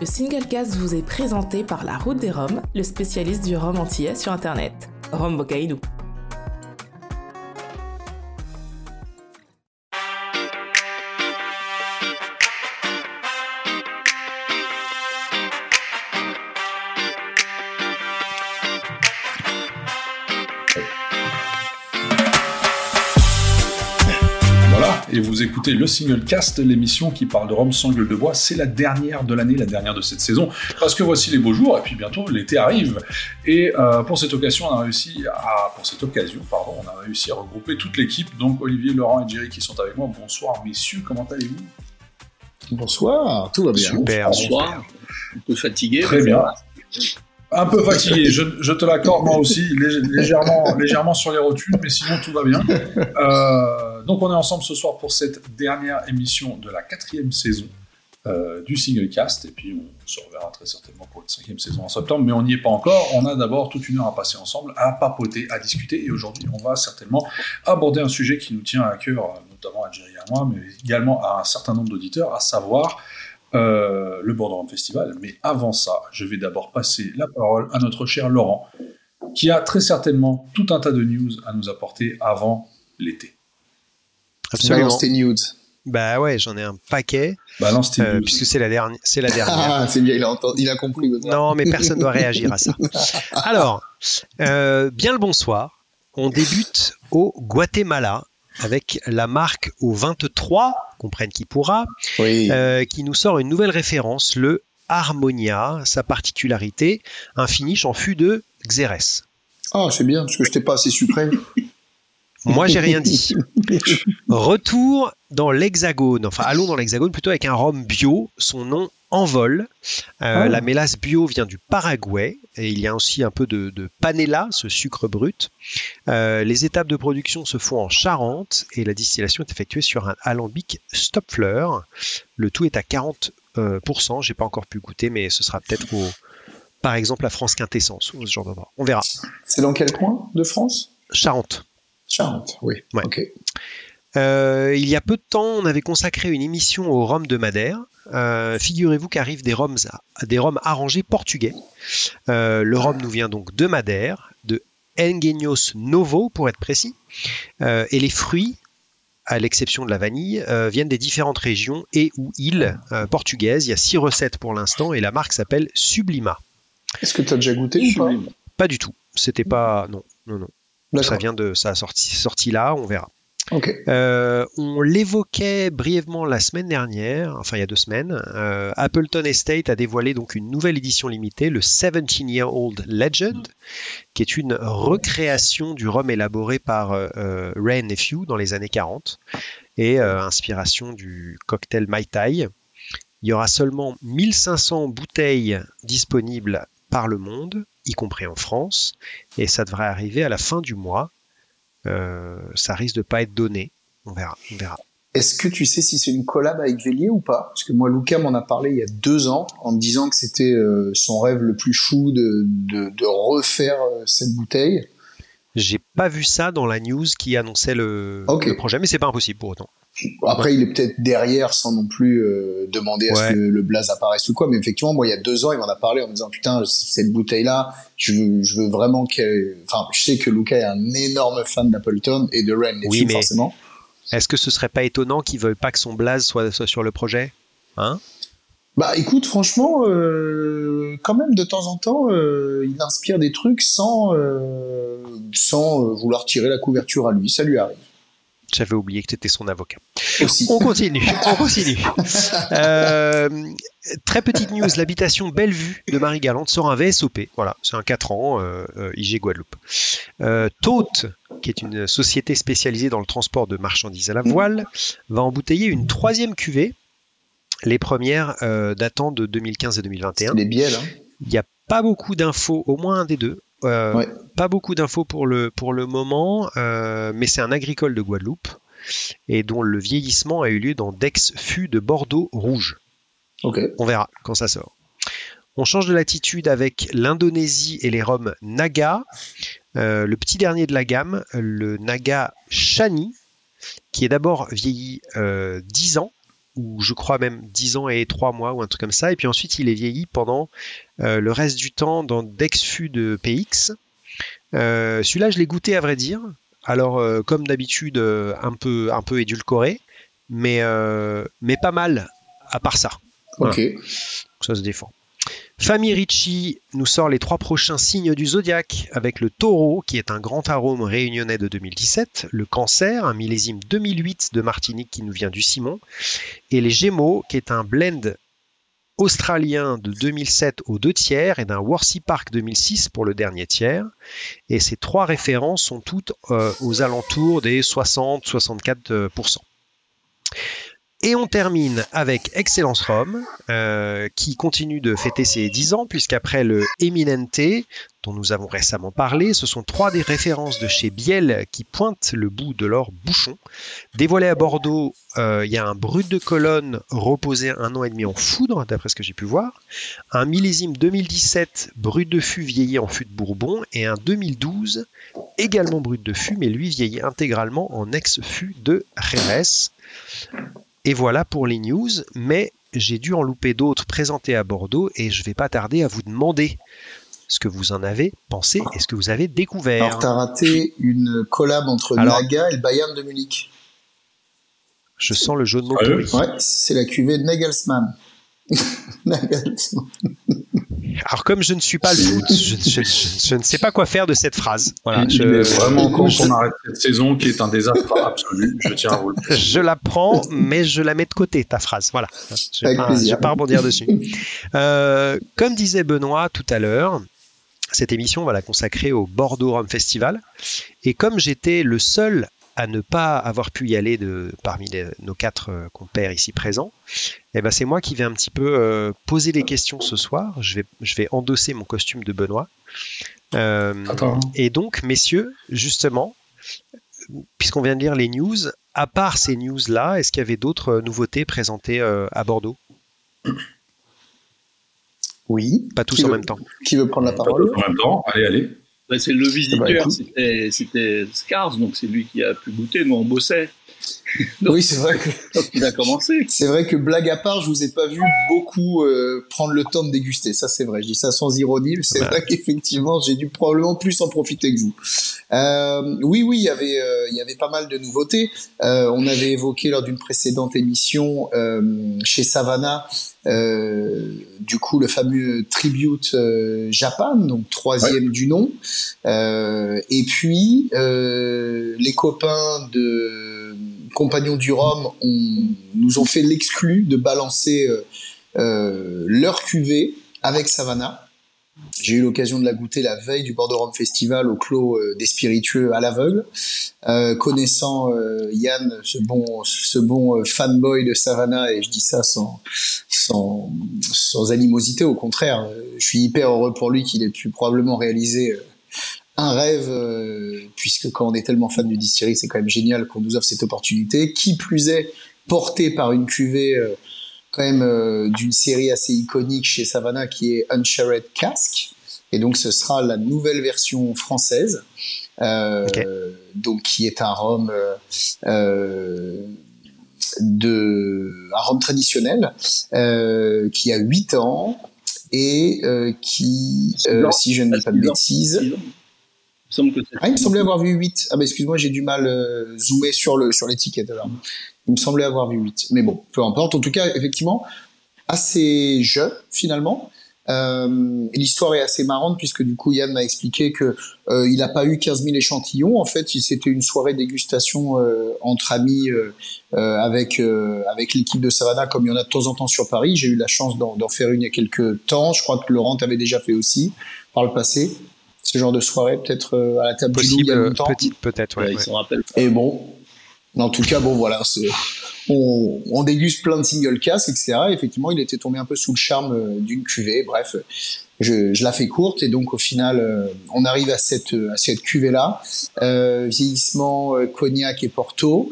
Le Singlecast vous est présenté par La Route des Roms, le spécialiste du rhum antillais sur Internet. Rome Bocaïdou. Vous écoutez le Single Cast, l'émission qui parle de Rome sans gueule de bois. C'est la dernière de l'année, la dernière de cette saison, parce que voici les beaux jours, et puis bientôt l'été arrive. Et euh, pour cette occasion, on a réussi à, pour cette occasion, pardon, on a réussi à regrouper toute l'équipe, donc Olivier, Laurent et Jerry qui sont avec moi. Bonsoir messieurs, comment allez-vous? Bonsoir, tout va bien. Super, bonsoir. Un peu fatigué. Très bien. Un peu fatigué, je, te l'accorde moi aussi, légèrement, légèrement sur les rotules, mais sinon tout va bien. Euh, donc on est ensemble ce soir pour cette dernière émission de la quatrième saison euh, du Single Cast, et puis on se reverra très certainement pour la cinquième saison en septembre, mais on n'y est pas encore. On a d'abord toute une heure à passer ensemble, à papoter, à discuter, et aujourd'hui on va certainement aborder un sujet qui nous tient à cœur, notamment à Jerry et à moi, mais également à un certain nombre d'auditeurs, à savoir euh, le Bordeaux Festival. Mais avant ça, je vais d'abord passer la parole à notre cher Laurent, qui a très certainement tout un tas de news à nous apporter avant l'été. Absolument. Balance tes news. Bah ouais, j'en ai un paquet. Balance tes euh, Puisque c'est la, dernière. C'est la dernière. Ah, c'est bien, il a, il a compris. Non, mais personne ne doit réagir à ça. Alors, euh, bien le bonsoir. On débute au Guatemala avec la marque au 23, comprenne qui pourra, euh, qui nous sort une nouvelle référence, le Harmonia, sa particularité, un finish en fût de Xérès. Ah, c'est bien, parce que je n'étais pas assez sucré. Moi, j'ai rien dit. Retour dans l'Hexagone, enfin allons dans l'Hexagone plutôt avec un rhum bio, son nom Envol. Euh, ah. La mélasse bio vient du Paraguay et il y a aussi un peu de, panela, ce sucre brut. Euh, les étapes de production se font en Charente et la distillation est effectuée sur un alambic Stopfler. Le tout est à 40%. Euh, J'ai pas encore pu goûter, mais ce sera peut-être au, par exemple, la France Quintessence ou ce genre d'endroit. On verra. C'est dans quel coin de France? Charente. Charente, oui. Euh, il y a peu de temps, on avait consacré une émission au rhum de Madère. Euh, figurez-vous qu'arrivent des rhums, des rhums arrangés portugais. Euh, le rhum nous vient donc de Madère, de Engenhos Novo pour être précis, et les fruits, à l'exception de la vanille, viennent des différentes régions et ou îles portugaises. Il y a six recettes pour l'instant et la marque s'appelle Sublima. Est-ce que tu as déjà goûté ou pas? Pas du tout. C'était pas non non non. Ça vient de ça a sorti sorti là, on verra. Euh, on l'évoquait brièvement la semaine dernière, enfin il y a deux semaines. Euh, Appleton Estate a dévoilé donc une nouvelle édition limitée, le 17-Year-Old Legend, qui est une recréation du rhum élaboré par euh, Ray Nephew dans les années 40 et inspiration du cocktail Mai Tai. Il y aura seulement 1500 bouteilles disponibles par le monde, y compris en France, et ça devrait arriver à la fin du mois. Euh, ça risque de pas être donné. On verra. On verra. Est-ce que tu sais si c'est une collab avec Vélier ou pas? Parce que moi, Luca m'en a parlé il y a deux ans en me disant que c'était euh, son rêve le plus fou de, de, refaire euh, cette bouteille. J'ai pas vu ça dans la news qui annonçait le, le projet, mais c'est pas impossible pour autant. Après, il est peut-être derrière sans non plus euh, demander à ce que le blaze apparaisse ou quoi. Mais effectivement, moi, il y a deux ans, il m'en a parlé en me disant putain, cette bouteille-là, je veux, je veux vraiment qu'elle. Enfin, je sais que Luca est un énorme fan d'Appleton et de Ren, oui, mais forcément. Est-ce que ce serait pas étonnant qu'il veuille pas que son blaze soit, soit sur le projet, hein? Bah, écoute, franchement, euh, quand même, de temps en temps, euh, il inspire des trucs sans sans vouloir tirer la couverture à lui. Ça lui arrive. J'avais oublié que tu étais son avocat. On continue, on continue. Euh, très petite news, l'habitation Bellevue de Marie Galante sort un VSOP. Voilà, c'est un 4 ans, euh, euh, IG Guadeloupe. Euh, qui est une société spécialisée dans le transport de marchandises à la voile, va embouteiller une troisième cuvée. Les premières datant de 2015 et 2021. Les bielles. Il n'y a pas beaucoup d'infos, au moins un des deux. Euh, pas beaucoup d'infos pour le, pour le moment, euh, mais c'est un agricole de Guadeloupe et dont le vieillissement a eu lieu dans Dex-Fût de Bordeaux rouge. On verra quand ça sort. On change de latitude avec l'Indonésie et les rhums Naga. Euh, le petit dernier de la gamme, le Naga Shani, qui est d'abord vieilli 10 ans ou je crois même 10 ans et 3 mois ou un truc comme ça. Et puis ensuite, il est vieilli pendant le reste du temps dans Dexfu de PX. Celui-là, je l'ai goûté à vrai dire. Alors, comme d'habitude, un, peu, un peu édulcoré, mais, mais pas mal à part ça. Ok. Ça se défend. Famille Ricci nous sort les trois prochains signes du zodiaque avec le taureau, qui est un grand arôme réunionnais de 2017, le cancer, un millésime 2008 de Martinique qui nous vient du Simon, et les gémeaux, qui est un blend australien de 2007 aux deux tiers et d'un Worcy Park 2006 pour le dernier tiers. Et ces trois références sont toutes euh, aux alentours des 60-64%. Et on termine avec Excellence Rome, euh, qui continue de fêter ses 10 ans, puisqu'après le Eminente, dont nous avons récemment parlé, ce sont trois des références de chez Biel qui pointent le bout de leur bouchon. Dévoilé à Bordeaux, euh, il y a un brut de colonne reposé un an et demi en foudre, d'après ce que j'ai pu voir, un millésime 2017 brut de fût vieilli en fût de Bourbon, et un 2012 également brut de fût, mais lui vieilli intégralement en ex-fût de Jerez. Et voilà pour les news, mais j'ai dû en louper d'autres présentés à Bordeaux et je vais pas tarder à vous demander ce que vous en avez pensé et ce que vous avez découvert. Alors, tu as raté une collab entre Naga et le Bayern de Munich. Je sens le jeu de mots Ouais, c'est la cuvée Nagelsmann. Nagelsmann. Alors comme je ne suis pas le foot, je, ne sais pas quoi faire de cette phrase. Voilà, je, vraiment con qu'on arrête cette saison qui est un désastre absolu. Je tiens à vous le. Je la prends, mais je la mets de côté ta phrase. Voilà. Je ne vais pas rebondir dessus. Euh, comme disait Benoît tout à l'heure, cette émission, on va la consacrer au Bordeaux Rome Festival. Et comme j'étais le seul à ne pas avoir pu y aller de, parmi nos quatre euh, compères ici présents, eh ben c'est moi qui vais un petit peu euh, poser les questions ce soir. Je vais, je vais endosser mon costume de Benoît. Euh, et donc, messieurs, justement, puisqu'on vient de lire les news, à part ces news-là, est-ce qu'il y avait d'autres nouveautés présentées à Bordeaux? Oui. Pas tous en même temps. Qui veut prendre la parole? En même temps, allez, allez. C'est le visiteur, c'était Scars, donc c'est lui qui a pu goûter, nous on bossait. oui, c'est vrai que. il a commencé. C'est vrai que blague à part, je vous ai pas vu beaucoup euh, prendre le temps de déguster. Ça, c'est vrai. Je dis ça sans ironie, mais c'est vrai qu'effectivement, j'ai dû probablement plus en profiter que vous. Euh, oui, oui, il y avait, euh, il y avait pas mal de nouveautés. On avait évoqué lors d'une précédente émission chez Savannah. du coup, le fameux tribute Japan, donc troisième du nom, et puis les copains de compagnons du Rhum nous ont fait l'exclu de balancer leur cuvée avec Savannah. J'ai eu l'occasion de la goûter la veille du Bordeaux Rome Festival au Clos euh, des Spiritueux à l'aveugle. Euh, connaissant euh, Yann, ce bon, ce bon fanboy de Savannah, et je dis ça sans, sans animosité, au contraire, je suis hyper heureux pour lui qu'il ait pu probablement réaliser un rêve, puisque quand on est tellement fan du distillerie, c'est quand même génial qu'on nous offre cette opportunité. Qui plus est, porté par une cuvée quand même euh, d'une série assez iconique chez Savannah qui est Unshared Cask. Et donc ce sera la nouvelle version française, euh, donc qui est un rhum euh, de un rhum traditionnel qui a 8 ans et qui, si je ne dis pas de bêtises, ah, il me semblait avoir vu 8. Ah, bah, excuse-moi, j'ai du mal euh, zoomer sur le sur l'étiquette. Alors, il me semblait avoir vu 8. Mais bon, peu importe. En tout cas, effectivement, assez jeune finalement. Euh, L'histoire est assez marrante puisque du coup Yann m'a expliqué que euh, il n'a pas eu 15 000 échantillons. En fait, c'était une soirée dégustation euh, entre amis euh, euh, avec avec l'équipe de Savannah, comme il y en a de temps en temps sur Paris. J'ai eu la chance d'en faire une il y a quelques temps. Je crois que Laurent avait déjà fait aussi par le passé ce genre de soirée, peut-être euh, à la table Possible, il y a longtemps. Petite, peut-être, ouais. Et bon, en tout cas, bon, voilà, on, on, déguste plein de single casques, etc. effectivement, il était tombé un peu sous le charme euh, d'une cuvée. Bref, je, je, la fais courte et donc au final, euh, on arrive à cette à cette cuvée là. Euh, vieillissement cognac et Porto.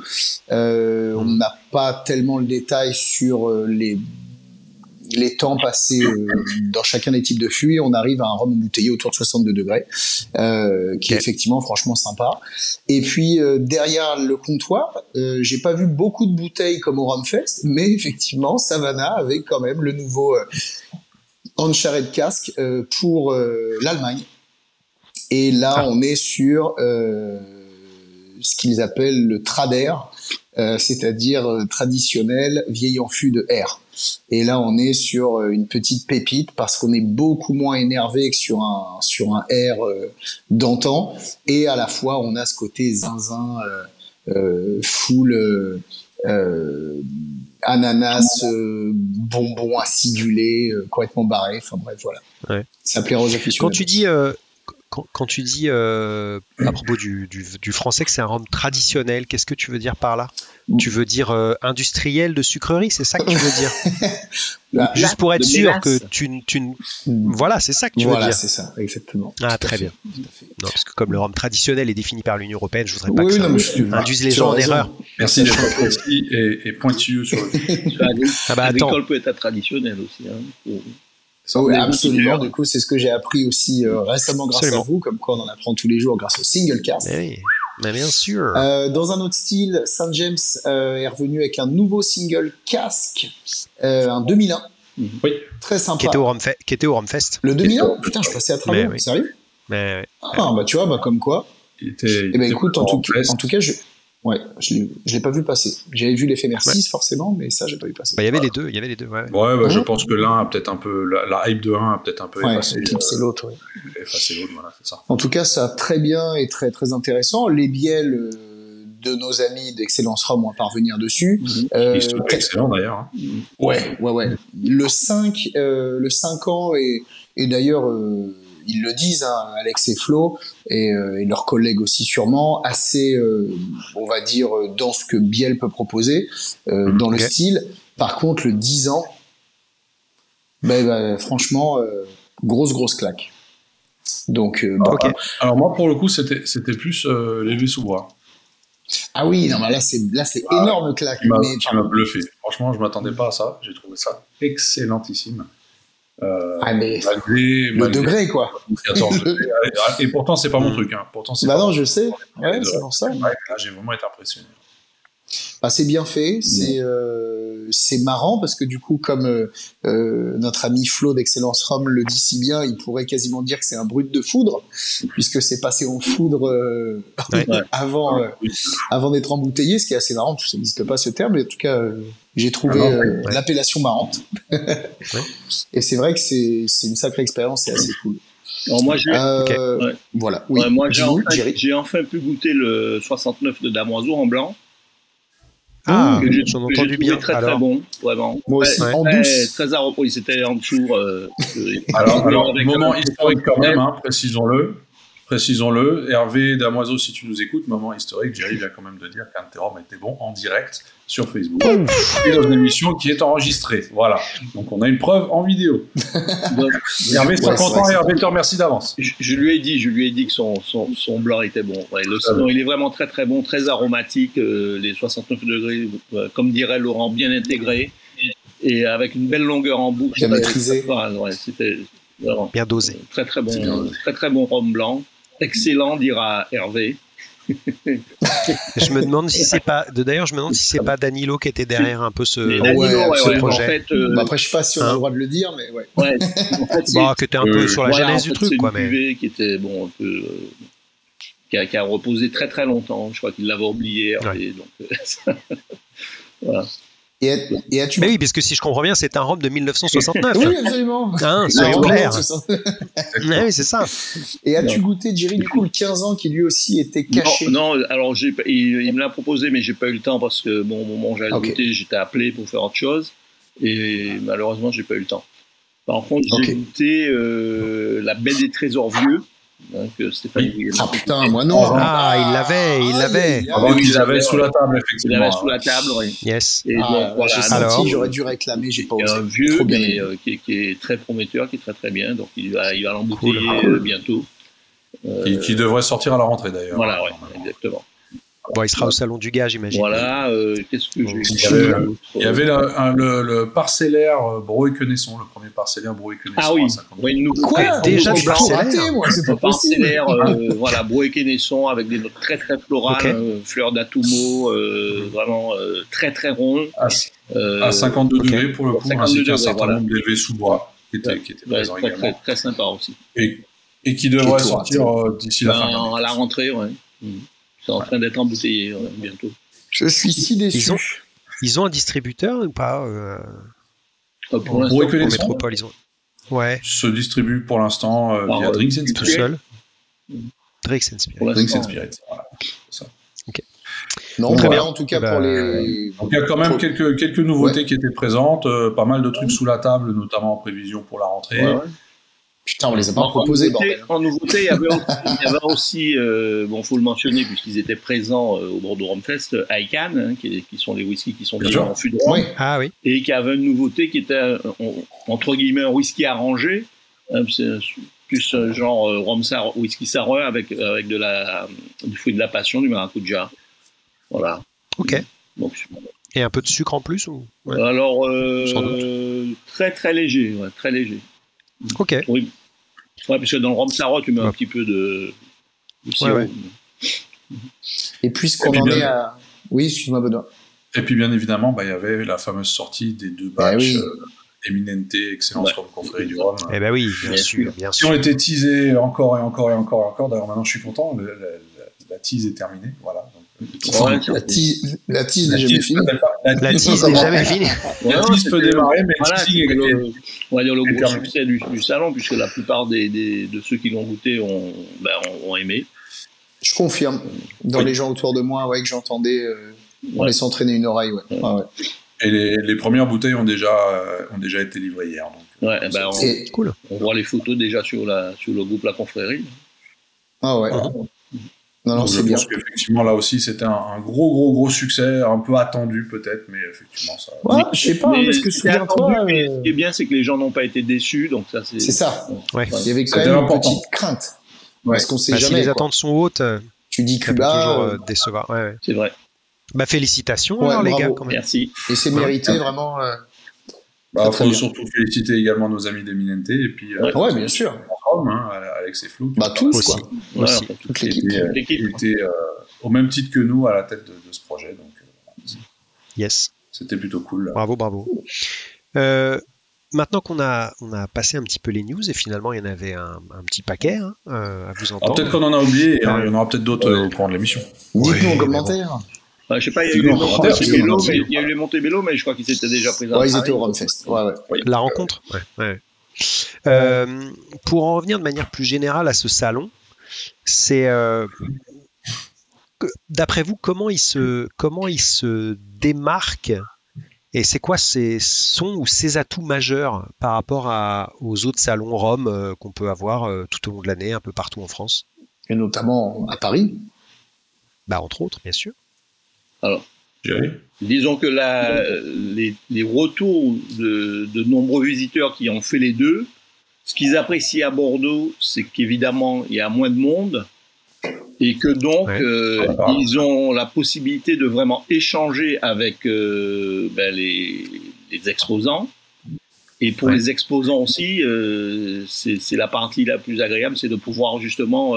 Euh, On n'a pas tellement le détail sur les les temps passés dans chacun des types de fûts, on arrive à un rhum embouteillé autour de 62 degrés, qui est effectivement franchement sympa. Et puis derrière le comptoir, j'ai pas vu beaucoup de bouteilles comme au Rumfest, mais effectivement Savannah avait quand même le nouveau Uncharted Casque pour l'Allemagne. Et là, ah. on est sur ce qu'ils appellent le trader, euh, c'est-à-dire euh, traditionnel vieil en fût de R. Et là, on est sur euh, une petite pépite parce qu'on est beaucoup moins énervé que sur un sur un R d'antan. Et à la fois, on a ce côté zinzin full ananas, bonbon acidulé, complètement barré. Enfin bref, voilà. Ça plaît aux. Quand tu dis quand, tu dis euh, à propos du, français que c'est un rhum traditionnel, qu'est-ce que tu veux dire par là? Tu veux dire euh, industriel de sucrerie, c'est ça que tu veux dire? Juste pour être sûr que tu, tu voilà, c'est ça que tu veux dire. Voilà, c'est ça, exactement. Ah, très bien. Non, parce que comme le rhum traditionnel est défini par l'Union européenne, je voudrais pas que ça induise les gens en erreur. Merci d'être précis et, pointilleux sur le. ah bah, peut être traditionnel aussi. Hein absolument. Du coup, c'est ce que j'ai appris aussi euh, récemment grâce à vous, comme quoi on en apprend tous les jours grâce au single cast. Mais, oui. Mais bien sûr. Euh, dans un autre style, Saint James euh, est revenu avec un nouveau single casque, un 2001. Oui. Très sympa. Qui était au, qui était au. Le 2001 Putain, je passais à travers. Sérieux? Mais, Ah, bah tu vois, bah comme quoi. Il était, eh ben, écoute, en tout, en tout, cas, je, Ouais, je ne l'ai pas vu passer. J'avais vu l'éphémère 6 forcément, mais ça, j'ai pas vu passer. Bah, il y avait les deux, il y avait les deux. Ouais, ouais bah, je pense que l'un a peut-être un peu la, hype de 1 a peut-être un peu effacé. c'est l'autre, oui. Effacé l'autre, voilà, c'est ça. En tout cas, ça très bien et très très intéressant. Les biels euh, de nos amis d'Excellence Rome vont parvenir dessus. Mhm. Euh, Ils sont excellents d'ailleurs. Hein. Ouais, ouais, ouais. Le 5, euh, le 5 ans et, et d'ailleurs. Ils le disent, hein, Alex et Flo, et, euh, et, leurs collègues aussi sûrement, assez, euh, on va dire, dans ce que Biel peut proposer, euh, dans le style. Par contre, le 10 ans, ben, ben franchement, grosse, grosse claque. Donc, bah, Alors moi, pour le coup, c'était, c'était plus lévé sous bois. Ah oui, non, mais là c'est là c'est ah, énorme claque. Tu m'as bluffé. Franchement, je m'attendais pas à ça. J'ai trouvé ça excellentissime. Euh, ah mais le degré quoi. et pourtant c'est pas mon truc. Hein. Pourtant c'est. Bah non, je sais. Ouais, c'est pour ça. j'ai vraiment été impressionné. Bah, c'est bien fait, c'est euh, c'est marrant parce que du coup, comme euh, euh notre ami Flo d'Excellence Rome le dit si bien, il pourrait quasiment dire que c'est un brut de foudre puisque c'est passé en foudre euh, avant euh, avant d'être embouteillé, ce qui est assez marrant. Ça n'existe pas ce terme, mais en tout cas, j'ai trouvé ah l'appellation marrante. Et c'est vrai que c'est c'est une sacrée expérience, c'est assez cool. Alors moi, j'ai, voilà. Oui. moi, j'ai enfin, enfin, pu goûter le 69 de Damoiseau en blanc. Ah, j'en ai entendu bien. Très très bon, vraiment. Moi aussi, en douce. Très oui, c'était en dessous. Euh, alors, alors moment historique quand même, hein, précisons-le. Précisons-le, Hervé Damoiseau, si tu nous écoutes, moment historique, Jerry vient quand même de dire qu'un terroir était bon en direct sur Facebook. Et dans une émission qui est enregistrée. Voilà. Donc on a une preuve en vidéo. Hervé sera content et Hervé te remercie d'avance. Je, lui ai dit, je lui ai dit que son, son, son blanc était bon. le, il est vraiment très très bon, très aromatique, euh, les 69 degrés, euh, comme dirait Laurent, bien intégré et avec une belle longueur en bouche. Bien maîtrisé. C'était bien dosé. Très très bon, très très bon rhum blanc excellent, dira Hervé. je me demande si c'est pas. D'ailleurs, je me demande si c'est pas Danilo qui était derrière un peu ce, projet. En fait, euh, bah, après, je sais pas si on a le hein droit de le dire, mais ouais. ouais en fait, bah, qui était un peu sur la genèse du truc, quoi. Mais qui était bon, un peu, euh, qui, a, qui, a, reposé très très longtemps. Je crois qu'il l'avait oublié. Hervé, donc, euh, voilà. Et, et as-tu... Mais oui, parce que si je comprends bien, c'est un rhum de 1969. oui, absolument. Hein, soyons clairs. oui, c'est ça. Et as-tu goûté, Jerry, du coup, le 15 ans qui lui aussi était caché? Non, alors j'ai, il, me l'a proposé, mais j'ai pas eu le temps parce que bon, au moment où j'allais goûter, j'étais appelé pour faire autre chose. Et malheureusement, j'ai pas eu le temps. Par contre, j'ai goûté euh, la Belle des Trésors Vieux donc, ah putain, moi non. Ah, il l'avait, il l'avait. Avant qu'il l'avait sous la table, effectivement. Il l'avait sous la table, oui. Yes. Et ah, donc, voilà. Alors, j'aurais dû réclamer, j'ai pas osé. Un vieux, trop bien mais, euh, qui, qui, est très prometteur, qui est très très bien. Donc, il va, il va l'embouteiller cool. euh, bientôt. Euh, qui, qui, devrait sortir à la rentrée d'ailleurs. Voilà, ouais, exactement. Bon, il sera au salon du gars, j'imagine. Voilà, euh, qu'est-ce que Il y avait, il y avait le, le, parcellaire euh, Bro et Quenesson, le premier parcellaire Bro et Quenesson. Ah oui, oui nous, Quoi Déjà du parcellaire moi, c'est pas parcellaire, euh, voilà, Bro et Quenesson avec des notes très très florales, euh, fleurs d'atumo, euh, vraiment euh, très très rond. À, à 52 okay. degrés pour le coup, ainsi qu'un certain voilà. nombre d'élevés sous bois qui était, ouais, qui très, également. Très, très sympa aussi. Et, et qui devrait sortir d'ici la fin ben, À la rentrée, ouais. Mmh. C'est en train d'être embouteillé euh, bientôt. Je suis si déçu. Ils ont, ils ont un distributeur ou pas euh, Pour Pour l'instant, en métropole ils ont... Ouais, se distribue pour l'instant euh, via euh, Drinks and tout Spirits. seul. Drake and Spirit. pour Drinks and Spirits, voilà. C'est ça. Non, Très voilà, bien. en tout cas Bah, pour les. Donc il y a quand même Pour- quelques, quelques nouveautés qui étaient présentes, euh, pas mal de trucs sous la table, notamment en prévision pour la rentrée. Ouais, ouais. Putain, on les a pas En- proposés, en nouveauté, bordel. en nouveauté, il y avait aussi, il y avait aussi euh, bon, faut le mentionner puisqu'ils étaient présents euh, au Bordeaux Rhum Fest, euh, ICANN, hein, qui, qui sont les whiskies qui sont Bien déjà en fût de Oui. Ah oui, et qui avait une nouveauté qui était euh, en- entre guillemets un whisky arrangé, hein, c'est plus un genre euh, rhum sar- whisky sour avec avec de la du fruit de la passion, du maracuja. Voilà. ok. Donc, Et un peu de sucre en plus ou? Ouais. alors euh, Sans doute. très très léger, ouais, très léger. Ok. Oui. Ouais, parce que dans le rhum Sarro, tu mets un petit peu de, de sirop. ouais. Et puisqu'on en est à. Oui, excuse-moi, Benoît. Et puis bien évidemment, bah, il y avait la fameuse sortie des deux Ah batchs oui. euh, Eminente, Excellence Ouais. comme confrérie du Rhum. Eh ben oui, bien, Bien sûr, sûr. bien Qui ont sûr. été teasés encore et encore et encore et encore. D'ailleurs, maintenant, je suis content. le- la- tease est terminée. Voilà. Donc, Ouais, La tease, la tease la n'est jamais finie. la tease n'est jamais finie. La tease peut démarrer, mais Voilà, le on va dire le gros succès du, du salon, puisque la plupart des, des- de ceux qui l'ont goûté ont, ben, ont, ont aimé. Je confirme. Dans Oui. les gens autour de moi, ouais, que j'entendais, euh, on Ouais. laisse entraîner une oreille, ouais. Ouais. Ah ouais. Et les, les premières bouteilles ont déjà, euh, ont déjà été livrées hier. Donc, euh, Ouais, ben, on, Cool. on voit les photos déjà sur, la, sur le groupe La Confrérie. Ah ouais. Mhm. Non, c'est bien. pense qu'effectivement, là aussi, c'était un, un gros, gros, gros succès, un peu attendu peut-être, mais effectivement, ça. Ouais, je sais pas, hein, Mais parce que souviens-toi, attendu, mais euh, Ce qui est bien, c'est que les gens n'ont pas été déçus, donc ça, c'est. c'est ça. Ouais. Il y avait quand même une petite crainte. Ouais. Parce qu'on sait Bah, si jamais. les quoi. attentes sont hautes, euh, Tu dis Cuba, toujours euh, euh, décevoir. Ouais, ouais. C'est vrai. Bah félicitations Ouais, alors les bravo. gars quand même. Merci. et c'est mérité vraiment. euh, Bah, Très, très faut bien. surtout féliciter également nos amis d'Eminente et puis euh, Ouais, bien sûr. Rome, hein, Alex et Flo. qui Bah tous, Aussi. quoi. Ouais, Aussi. enfin, Toute qui l'équipe. étaient, euh, euh, au même titre que nous à la tête de, de ce projet. Donc, euh, Yes. c'était plutôt cool. Bravo, bravo. Euh, maintenant qu'on a, on a passé un petit peu les news et finalement il y en avait un, un petit paquet hein, à vous entendre. peut-être qu'on en a oublié, et hein, il y en aura peut-être d'autres au courant de l'émission. Dites-nous Ouais, en commentaire. Ouais, je sais pas, il y a eu les Montebello, mais il y a eu les Montebello, mais je crois qu'ils étaient déjà présents. Ouais, ils étaient au. Rumfest. Ouais, ouais. La rencontre? Ouais, ouais. Euh, Pour en revenir de manière plus générale à ce salon, c'est euh, d'après vous comment il se comment il se démarque et c'est quoi ses son ou ses atouts majeurs par rapport à, aux autres salons Rome euh, qu'on peut avoir euh, tout au long de l'année un peu partout en France? Et notamment à Paris. Bah entre autres bien sûr. Jerry Disons que la, les, les retours de, de nombreux visiteurs qui ont fait les deux, ce qu'ils apprécient à Bordeaux, c'est qu'évidemment, il y a moins de monde et que donc, Ouais. euh, Ah. ils ont la possibilité de vraiment échanger avec euh, ben, les, les exposants. Et pour Ouais. les exposants aussi, euh, c'est c'est la partie la plus agréable, c'est de pouvoir justement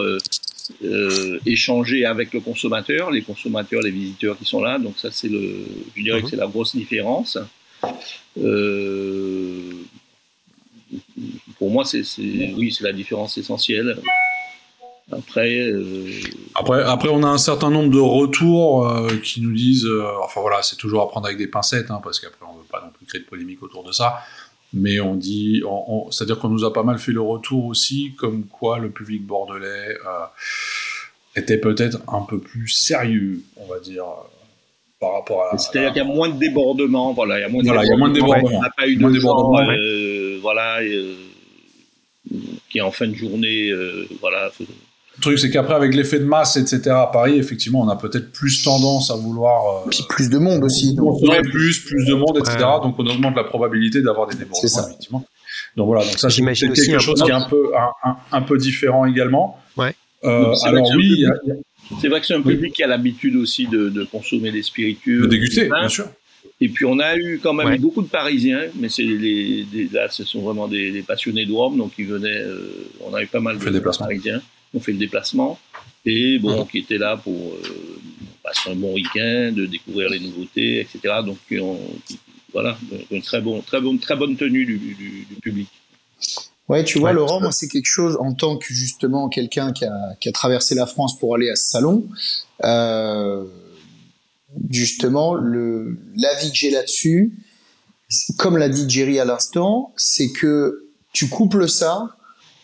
euh, échanger avec le consommateur, les consommateurs, les visiteurs qui sont là. Donc ça, c'est le, je dirais Mhm. que c'est la grosse différence. Euh, pour moi, c'est, oui, c'est la différence essentielle. Après, euh, Après, après, on a un certain nombre de retours euh, qui nous disent, euh, enfin voilà, c'est toujours à prendre avec des pincettes, hein, parce qu'après on veut pas non plus créer de polémique autour de ça. Mais on dit, on- on- c'est-à-dire qu'on nous a pas mal fait le retour aussi, comme quoi le public bordelais euh, était peut-être un peu plus sérieux, on va dire, euh, par rapport à. c'est-à-dire qu'il y a moins de débordements. Voilà, il y a moins de Voilà, il y a moins de débordements. débordements. On n'a pas eu de débordements, euh, voilà, euh, qui en fin de journée, euh, voilà. Le truc, c'est qu'après, avec l'effet de masse, etc., à Paris, effectivement, on a peut-être plus tendance à vouloir. euh, Puis plus de monde aussi. donc. consommer plus, plus de monde, etc. Ouais. Donc on augmente la probabilité d'avoir des C'est débordements, ça. effectivement. Donc voilà, donc ça c'est J'imagine quelque chose peu- qui est un peu, un, un- un peu différent également. Ouais. alors oui, c'est vrai que c'est un public qui a l'habitude aussi de, consommer des spiritueux. De déguster, bien sûr. Et puis on a eu quand même beaucoup de Parisiens, mais c'est les, là ce sont vraiment des, passionnés de Rome, donc ils venaient. on a eu pas mal de Parisiens. On fait le déplacement et bon, qui étaient là pour euh, passer un bon week-end, découvrir les nouveautés, etc. Donc voilà, une très, bon, très, bon, très bonne tenue du, public. Ouais, tu vois, Laurent, moi, c'est quelque chose, en tant que justement quelqu'un qui a, qui a, traversé la France pour aller à ce salon, euh, justement, le, l'avis que j'ai là-dessus, comme l'a dit Jerry à l'instant, c'est que tu couples ça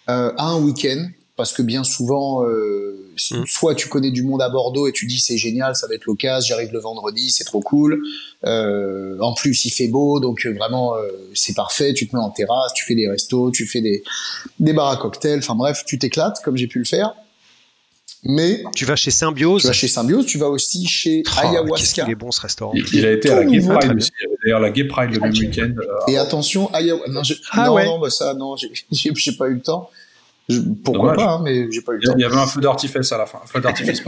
euh, à un week-end, parce que bien souvent, euh, mm. soit tu connais du monde à Bordeaux et tu dis c'est génial, ça va être l'occasion, j'arrive le vendredi, c'est trop cool. Euh, en plus, il fait beau, donc euh, vraiment euh, c'est parfait. Tu te mets en terrasse, tu fais des restos, tu fais des des bars à cocktails. Enfin bref, tu t'éclates comme j'ai pu le faire. Mais tu vas chez Symbiose. Tu vas chez Symbiose, tu vas aussi chez oh, Ayahuasca. Qu'il est bon ce restaurant. Il, a été à la Gay Pride aussi. D'ailleurs, la Gay Pride le même week-end. Et attention, Ayahuasca. Non, ah non, non, bah ça, non, j'ai pas eu le temps pourquoi pas, hein, mais j'ai pas eu le temps. Il y avait un feu d'artifice à la fin. Un feu d'artifice,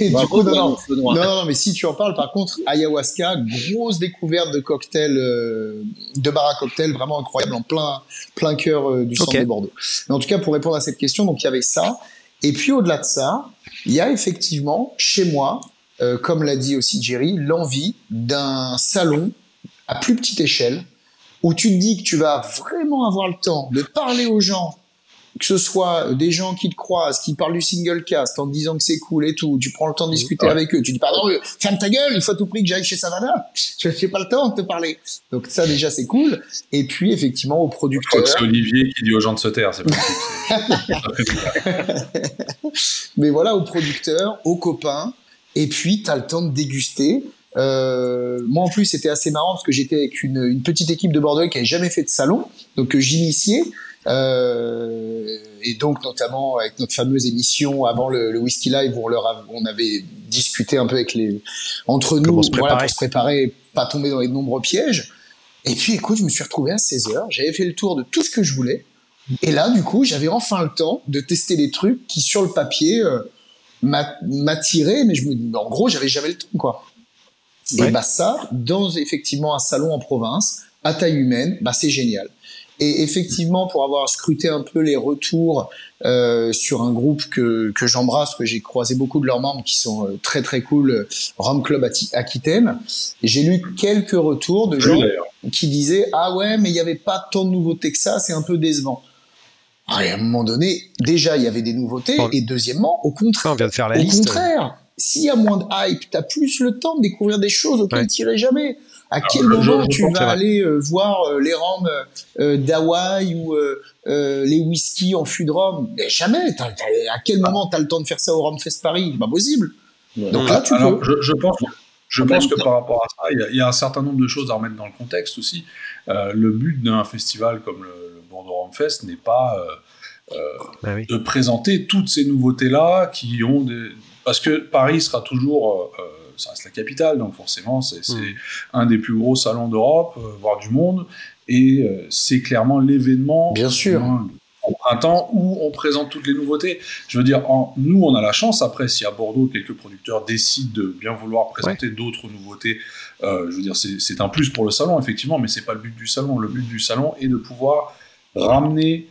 du coup, non, non, non, mais si tu en parles, par contre, ayahuasca, grosse découverte de cocktail, euh, de bar à cocktail, vraiment incroyable, en plein, plein cœur euh, du centre de Bordeaux. Mais en tout cas, pour répondre à cette question, donc il y avait ça. Et puis au-delà de ça, il y a effectivement, chez moi, euh, comme l'a dit aussi Jerry, l'envie d'un salon à plus petite échelle, où tu te dis que tu vas vraiment avoir le temps de parler aux gens, que ce soit des gens qui te croisent, qui parlent du single cast en te disant que c'est cool et tout, tu prends le temps de discuter avec eux, tu dis pardon, ferme ta gueule, il faut à tout prix que j'aille chez Savannah, je n'ai pas le temps de te parler. Donc ça déjà c'est cool. Et puis effectivement au producteur. C'est Olivier qui dit aux gens de se taire, c'est Mais voilà au producteur, aux copains, et puis tu as le temps de déguster. Euh, moi en plus c'était assez marrant parce que j'étais avec une, une, petite équipe de Bordeaux qui avait jamais fait de salon, donc j'initiais. Euh, et donc notamment avec notre fameuse émission avant le, le Whisky Live où on, leur on avait discuté un peu avec les entre nous voilà, pour se préparer, pas tomber dans les nombreux pièges. Et puis écoute, je me suis retrouvé à 16 heures, j'avais fait le tour de tout ce que je voulais. Et là, du coup, j'avais enfin le temps de tester des trucs qui, sur le papier, euh, m'attiraient, mais je me, en gros, j'avais jamais le temps, quoi. Et bah ça, dans effectivement un salon en province, à taille humaine, bah c'est génial. Et effectivement, pour avoir scruté un peu les retours euh, sur un groupe que, que j'embrasse, que j'ai croisé beaucoup de leurs membres qui sont euh, très très cool, euh, Rom Club Aquitaine, j'ai lu quelques retours de gens qui disaient ah ouais mais il n'y avait pas tant de nouveautés que ça, c'est un peu décevant. Ah, et à un moment donné, déjà il y avait des nouveautés et deuxièmement, au contraire, on vient de faire la au liste. contraire, s'il y a moins de hype, tu as plus le temps de découvrir des choses auxquelles tu n'irais jamais. À quel moment tu vas aller euh, voir euh, les rhums euh, d'Hawaï ou les whisky en fût de rhum? Mais jamais. à quel moment tu as le temps de faire ça au Rhum Fest Paris? Pas possible. Donc là, tu peux. Je, pense, je pense que par rapport à ça, il y, a, un certain nombre de choses à remettre dans le contexte aussi. le but d'un festival comme le, Bordeaux Fest n'est pas bah de présenter toutes ces nouveautés-là qui ont des parce que Paris sera toujours, euh, euh, ça reste la capitale, donc forcément c'est mm. un des plus gros salons d'Europe, euh, voire du monde, et c'est clairement l'événement. Bien sûr. au printemps où on présente toutes les nouveautés. Je veux dire, nous, on a la chance, après, si à Bordeaux, quelques producteurs décident de bien vouloir présenter d'autres nouveautés, je veux dire, c'est un plus pour le salon, effectivement, mais c'est pas le but du salon. Le but du salon est de pouvoir ramener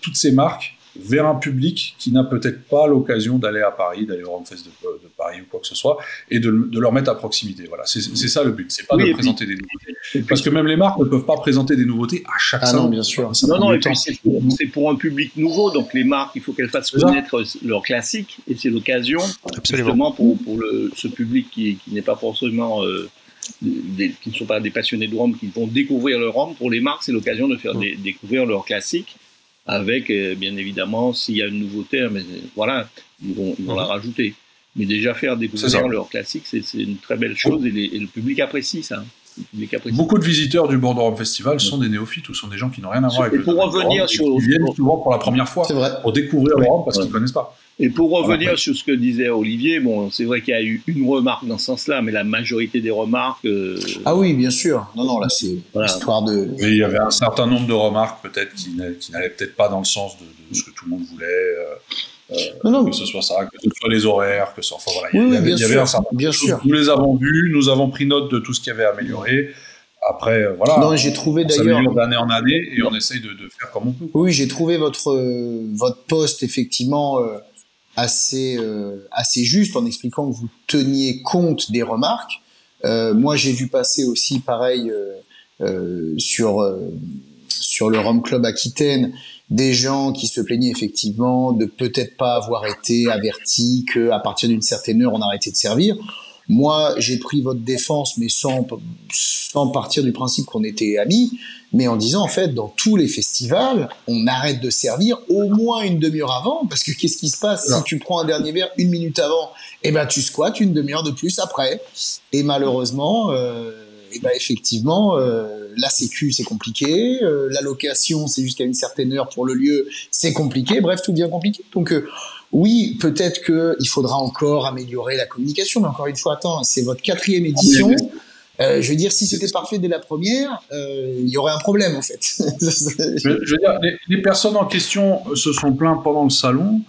toutes ces marques vers un public qui n'a peut-être pas l'occasion d'aller à Paris, d'aller au Romfest de, de, Paris ou quoi que ce soit, et de, de leur mettre à proximité. Voilà, c'est ça le but. C'est pas de présenter des nouveautés, parce que même les marques ne peuvent pas présenter des nouveautés à chaque ah salon. bien sûr. Non, non, c'est pour, un public nouveau, donc les marques, il faut qu'elles fassent connaître leurs classiques, et c'est l'occasion justement pour, pour le, ce public qui, qui n'est pas forcément euh, des, qui ne sont pas des passionnés de Rome, qui vont découvrir le Rome. Pour les marques, c'est l'occasion de faire découvrir leurs classiques avec, euh, bien évidemment, s'il y a une nouveauté, mais voilà, ils vont, ils vont la mhm. rajouter. Mais déjà faire découvrir leur classique, c'est une très belle chose et, le public apprécie ça. Beaucoup de visiteurs du Bordeaux Festival sont des néophytes ou sont des gens qui n'ont rien à voir avec le pour revenir sur Ils viennent souvent pour la première fois pour découvrir le Rome parce qu'ils ne connaissent pas. Et pour revenir sur ce que disait Olivier, bon, c'est vrai qu'il y a eu une remarque dans ce sens-là, mais la majorité des remarques. Euh, ah oui, bien sûr. Non, non, là, c'est l'histoire de. Mais il y avait un certain nombre de remarques, peut-être, qui n'allaient peut-être pas dans le sens de, ce que tout le monde voulait. Euh, non, non. Que ce soit ça, que ce soit les horaires, que ce soit. Enfin, voilà, oui, il y avait, bien, sûr, un certain bien sûr. Nous les avons vus, nous avons pris note de tout ce qui avait amélioré. Après, euh, voilà. Non, j'ai trouvé d'ailleurs. d'année en année et on essaye de, de, faire comme on peut. Oui, j'ai trouvé votre, votre poste, effectivement assez euh, assez juste en expliquant que vous teniez compte des remarques. Euh, moi, j'ai vu passer aussi pareil euh, euh sur euh, sur le Rome Club Aquitaine des gens qui se plaignaient effectivement de peut-être pas avoir été avertis que à partir d'une certaine heure on arrêtait de servir. Moi, j'ai pris votre défense, mais sans, sans partir du principe qu'on était amis, mais en disant, en fait, dans tous les festivals, on arrête de servir au moins une demi-heure avant, parce que qu'est-ce qui se passe si tu prends un dernier verre une minute avant? Eh ben, tu squattes une demi-heure de plus après. Et malheureusement, euh, eh ben, effectivement, euh, la sécu, c'est compliqué, euh, la location, c'est jusqu'à une certaine heure pour le lieu, c'est compliqué, bref, tout devient compliqué. Donc, euh, oui, peut-être qu'il faudra encore améliorer la communication, mais encore une fois, attends, c'est votre quatrième édition. Euh, je veux dire, si c'était parfait dès la première, euh, il y aurait un problème en fait. je, veux dire, les, personnes en question se sont plaintes pendant le salon.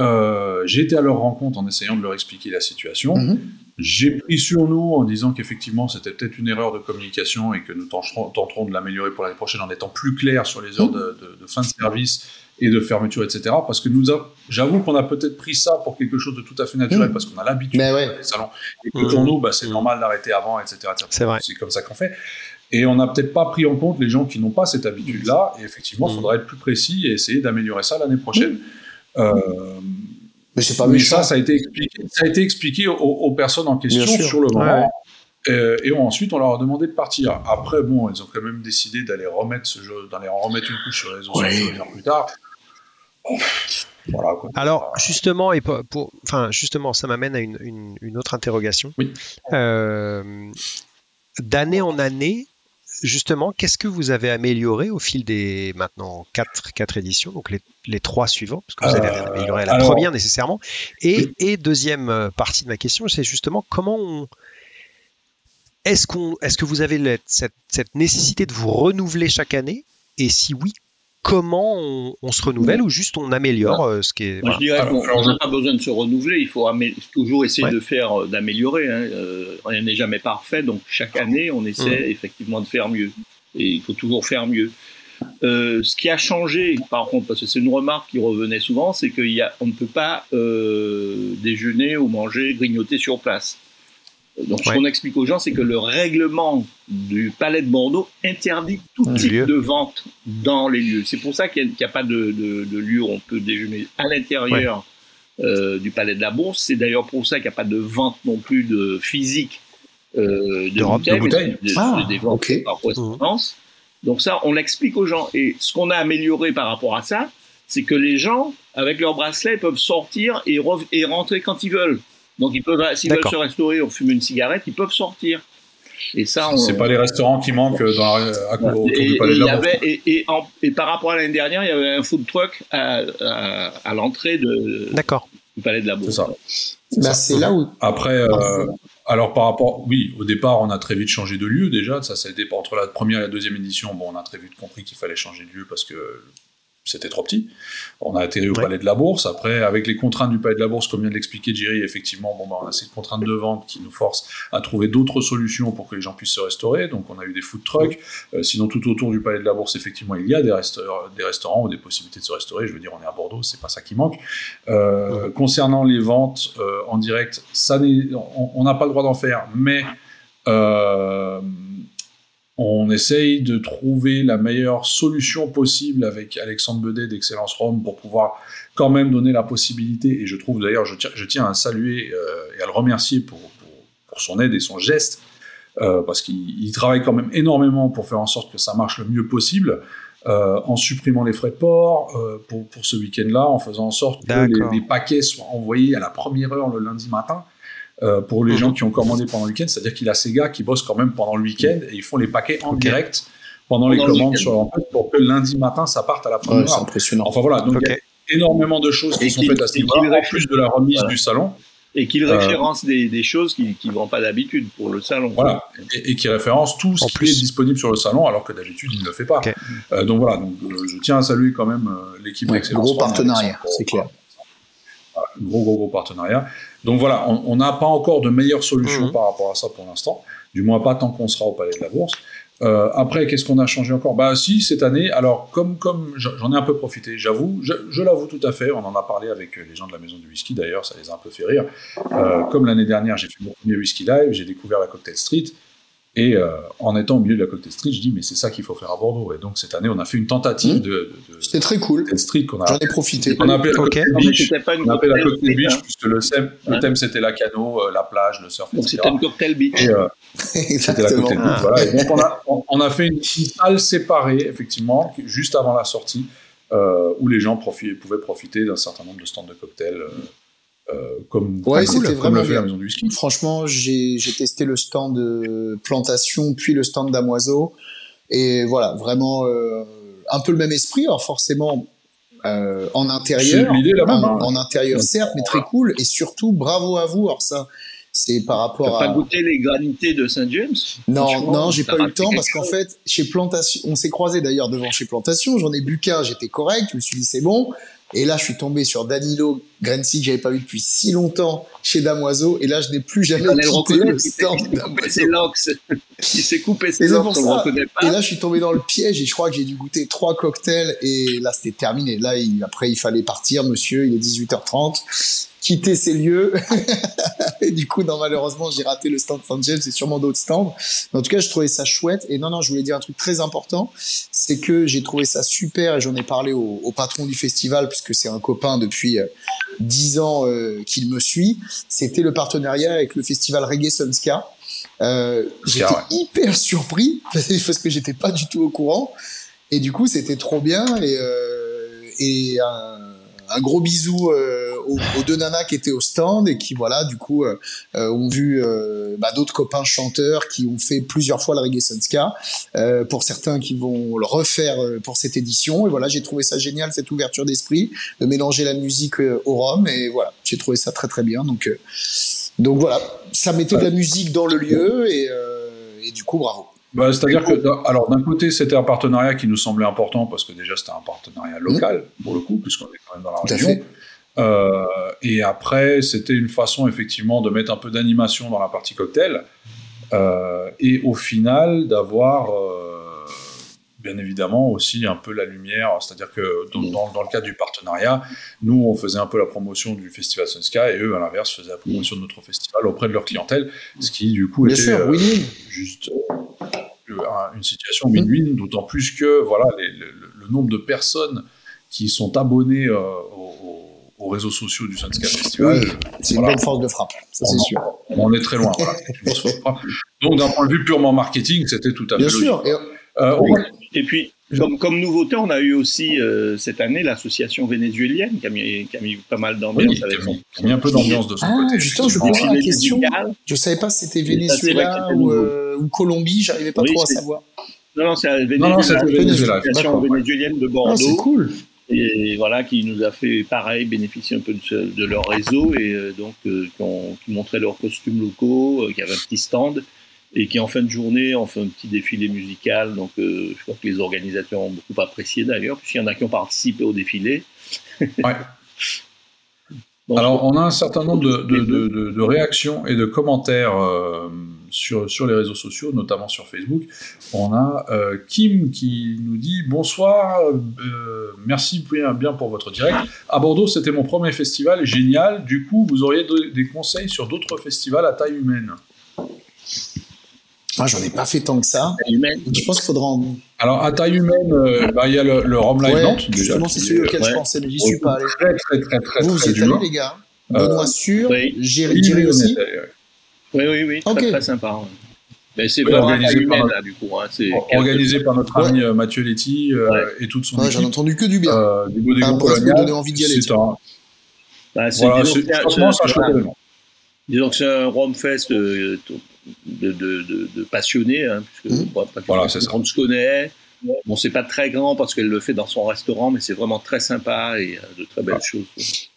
Euh, j'ai été à leur rencontre en essayant de leur expliquer la situation. Mm-hmm. J'ai pris sur nous en disant qu'effectivement c'était peut-être une erreur de communication et que nous tenterons, de l'améliorer pour l'année prochaine en étant plus clair sur les heures de, de fin de service et de fermeture, etc. Parce que nous, j'avoue qu'on a peut-être pris ça pour quelque chose de tout à fait naturel, mmh. parce qu'on a l'habitude ouais. des salons. Et que mmh. pour nous, bah, c'est mmh. normal d'arrêter avant, etc. C'est vrai. C'est comme ça qu'on fait. Et on n'a peut-être pas pris en compte les gens qui n'ont pas cette habitude-là. Et effectivement, il faudra être plus précis et essayer d'améliorer ça l'année prochaine. Euh, mais c'est pas mais ça, ça a été expliqué, ça a été expliqué aux, personnes en question sur le moment. Euh, et ensuite, on leur a demandé de partir. Après, bon, ils ont quand même décidé d'aller remettre ce jeu, d'aller en remettre une couche sur les réseaux sociaux plus tard. Alors justement, et pour, enfin justement, ça m'amène à une, autre interrogation. Euh, d'année en année, justement, qu'est-ce que vous avez amélioré au fil des maintenant quatre, quatre éditions, donc les, trois suivants, parce que vous avez euh, amélioré la première nécessairement. Et, deuxième euh, partie de ma question, c'est justement comment on, est-ce qu'on, est-ce que vous avez cette, cette, nécessité de vous renouveler chaque année? Et si oui, comment on, se renouvelle ou juste on améliore euh, ce qui est. Moi, je dirais qu'on n'a pas besoin de se renouveler, il faut toujours essayer de faire, euh, d'améliorer. Hein. Euh, rien n'est jamais parfait, donc chaque année, on essaie mmh. effectivement de faire mieux. Et il faut toujours faire mieux. ce qui a changé, par contre, parce que c'est une remarque qui revenait souvent, c'est qu'on ne peut pas déjeuner ou manger, grignoter sur place. Donc, ce qu'on explique aux gens, c'est que le règlement du palais de Bordeaux interdit tout type de vente dans les lieux. C'est pour ça qu'il n'y a, pas de, lieu où on peut déjeuner à l'intérieur euh, du palais de la Bourse. C'est d'ailleurs pour ça qu'il n'y a pas de vente non plus de physique euh, de, bouteilles, ah, des ventes par correspondance. Donc ça, on l'explique aux gens. Et ce qu'on a amélioré par rapport à ça, c'est que les gens, avec leur bracelet, peuvent sortir et, et rentrer quand ils veulent. Donc ils peuvent, s'ils veulent se restaurer ou fumer une cigarette, ils peuvent sortir. Et ça, c'est pas les restaurants qui manquent dans à, autour du palais de la et, et, par rapport à l'année dernière, il y avait un food truck à, à, l'entrée de, du palais de la Bourse. C'est ça. C'est là où. Après, euh, alors par rapport, oui, au départ, on a très vite changé de lieu déjà. Ça, ça a été entre la première et la deuxième édition. Bon, on a très vite compris qu'il fallait changer de lieu parce que c'était trop petit. On a atterri au Palais de la Bourse. Après, avec les contraintes du Palais de la Bourse, comme vient de l'expliquer Jerry, effectivement, bon, bah, on a ces contraintes de vente qui nous forcent à trouver d'autres solutions pour que les gens puissent se restaurer. Donc, on a eu des food trucks. Euh, sinon, tout autour du Palais de la Bourse, effectivement, il y a des, des, restaurants ou des possibilités de se restaurer. Je veux dire, on est à Bordeaux, c'est pas ça qui manque. Euh, concernant les ventes euh, en direct, ça on n'a pas le droit d'en faire, mais on essaye de trouver la meilleure solution possible avec Alexandre Bedet d'Excellence Rome pour pouvoir quand même donner la possibilité, et je trouve d'ailleurs, je tiens, à saluer euh, et à le remercier pour, son aide et son geste, euh, parce qu'il travaille quand même énormément pour faire en sorte que ça marche le mieux possible, euh, en supprimant les frais de port pour, ce week-end-là, en faisant en sorte que les, paquets soient envoyés à la première heure le lundi matin. Euh, pour les mhm. gens qui ont commandé pendant le week-end, c'est-à-dire qu'il a ces gars qui bossent quand même pendant le week-end et ils font les paquets en direct pendant, les commandes sur leur pour que lundi matin ça parte à la première C'est impressionnant. Enfin voilà, donc énormément de choses qui sont faites à ce niveau-là, en plus de la remise du salon. Et qu'il euh, référence des, des, choses qui ne vont pas d'habitude pour le salon. Voilà, et, qui référence tout ce qui est disponible sur le salon, alors que d'habitude, il ne le fait pas. Euh, donc voilà, donc, euh, je tiens à saluer quand même l'équipe ouais, Gros partenariat, c'est clair. gros, gros, gros partenariat. Donc voilà, on n'a pas encore de meilleures solutions mmh. par rapport à ça pour l'instant, du moins pas tant qu'on sera au Palais de la Bourse. Euh, après, qu'est-ce qu'on a changé encore? Bah si, cette année, alors comme comme j'en ai un peu profité, j'avoue, je, l'avoue tout à fait, on en a parlé avec les gens de la maison du whisky d'ailleurs, ça les a un peu fait rire. Euh, comme l'année dernière, j'ai fait mon premier whisky live, j'ai découvert la Cocktail Street, et euh, en étant au milieu de la Cocktail Street, je dis mais c'est ça qu'il faut faire à Bordeaux. Et donc cette année, on a fait une tentative mmh. de, de, C'était très cool. Street qu'on a. J'en ai profité. On a appelé la Cocktail Beach. On a appelé la Cocktail Beach hein. puisque le thème, le thème c'était la cano, euh, la plage, le surf. Donc c'était une Cocktail Beach. Euh, c'était la Cocktail Beach. Voilà. Et donc on a, on, a fait une, salle séparée effectivement juste avant la sortie où les gens pouvaient profiter d'un certain nombre de stands de cocktails. Euh, comme, ouais, c'était vraiment bien. Franchement, j'ai testé le stand de plantation, puis le stand d'amoiseau. Et voilà, vraiment euh, un peu le même esprit. Alors forcément, euh, en intérieur, en, hein. en, intérieur certes, mais très cool. Et surtout, bravo à vous. Alors ça, c'est par rapport à. pas goûté les granités de Saint James? Non, non, j'ai pas eu le temps parce qu'en fait, chez Plantation, on s'est croisé d'ailleurs devant chez Plantation. J'en ai bu qu'un, j'étais correct. Je me suis dit c'est bon. Et là, je suis tombé sur Danilo Grenzi que j'avais pas vu depuis si longtemps chez Damoiseau. Et là, je n'ai plus jamais quitté le stand. Il s'est coupé ses locks, on le reconnaît pas. Et là, je suis tombé dans le piège et je crois que j'ai dû goûter trois cocktails et là, c'était terminé. Là, après, il fallait partir, monsieur. Il est 18h30 quitter ces lieux. et du coup, non, malheureusement, j'ai raté le stand Saint James et sûrement d'autres stands. Mais en tout cas, je trouvais ça chouette. Et non, non, je voulais dire un truc très important. C'est que j'ai trouvé ça super et j'en ai parlé au, au, patron du festival puisque c'est un copain depuis euh, dix ans euh, qu'il me suit. C'était le partenariat avec le festival Reggae Sunska. Euh, j'étais hyper surpris parce que j'étais pas du tout au courant. Et du coup, c'était trop bien et, euh, et un, un gros bisou euh, aux, deux nanas qui étaient au stand et qui voilà du coup euh, euh, ont vu bah, d'autres copains chanteurs qui ont fait plusieurs fois le reggae sunska pour certains qui vont le refaire pour cette édition. Et voilà j'ai trouvé ça génial cette ouverture d'esprit de mélanger la musique au rhum. Et voilà j'ai trouvé ça très très bien. Donc donc voilà ça mettait de la musique dans le lieu et, et du coup bravo. Bah, C'est-à-dire que, alors d'un côté, c'était un partenariat qui nous semblait important parce que déjà c'était un partenariat local pour le coup, puisqu'on est quand même dans la région. Euh, et après, c'était une façon effectivement de mettre un peu d'animation dans la partie cocktail euh, et au final d'avoir euh, bien évidemment aussi un peu la lumière. C'est-à-dire que dans, dans, le cadre du partenariat, nous on faisait un peu la promotion du festival Sunska et eux à l'inverse faisaient la promotion de notre festival auprès de leur clientèle, ce qui du coup était sûr, oui. juste une situation win-win, d'autant plus que voilà, le, nombre de personnes qui sont abonnées euh, aux, réseaux sociaux du Sunska Festival. c'est une bonne force de frappe, ça c'est sûr. On en est très loin. Donc d'un point de vue purement marketing, c'était tout à fait Bien Sûr. Et, euh, et puis, comme, comme, nouveauté, on a eu aussi euh, cette année l'association vénézuélienne qui a mis, qui a mis pas mal d'ambiance. Oui, avec a mis un peu d'ambiance de son ah, côté. Justement, je posais la question. Je savais pas si c'était Venezuela ou, euh, ou, Colombie, j'arrivais pas trop à savoir. Non, non, c'est la l'association vénézuélienne de Bordeaux. Ah, c'est cool. Et voilà, qui nous a fait pareil, bénéficier un peu de, de leur réseau et euh, donc euh, qui, ont, qui montraient leurs costumes locaux, qui avaient un petit stand et qui en fin de journée on fait un petit défilé musical. Donc euh, je crois que les organisateurs ont beaucoup apprécié d'ailleurs, puisqu'il y en a qui ont participé au défilé. Ouais. Alors on a un certain nombre de, de, de, de réactions et de commentaires euh, sur, sur les réseaux sociaux, notamment sur Facebook. On a euh, Kim qui nous dit bonsoir, euh, merci bien pour votre direct. À Bordeaux, c'était mon premier festival, génial. Du coup, vous auriez des conseils sur d'autres festivals à taille humaine? Moi, j'en ai pas fait tant que ça. Je pense qu'il faudra en... Alors, à taille humaine, euh, bah, il y a le, le Rome Live Nantes. Justement, c'est celui auquel je pensais, mais j'y suis pas allé. Très, très, très, très, Vous, vous êtes allés, les gars Benoît euh, Sûr, oui. Jerry aussi Oui, oui, oui. Très, très sympa. C'est vraiment organisé humaine, par, là, du coup. Hein, organisé par notre ami euh, Mathieu Letty et toute son équipe. J'en ai entendu que du bien. Euh, du Bodego Colonial. donné envie d'y aller. C'est un... Bah, voilà, franchement, c'est un chouette événement. Disons que c'est un Rome Fest de, de, de, de passionnés, hein, puisque mmh. voilà, c'est on se connaît, Bon, c'est pas très grand parce qu'elle le fait dans son restaurant, mais c'est vraiment très sympa et de très belles choses.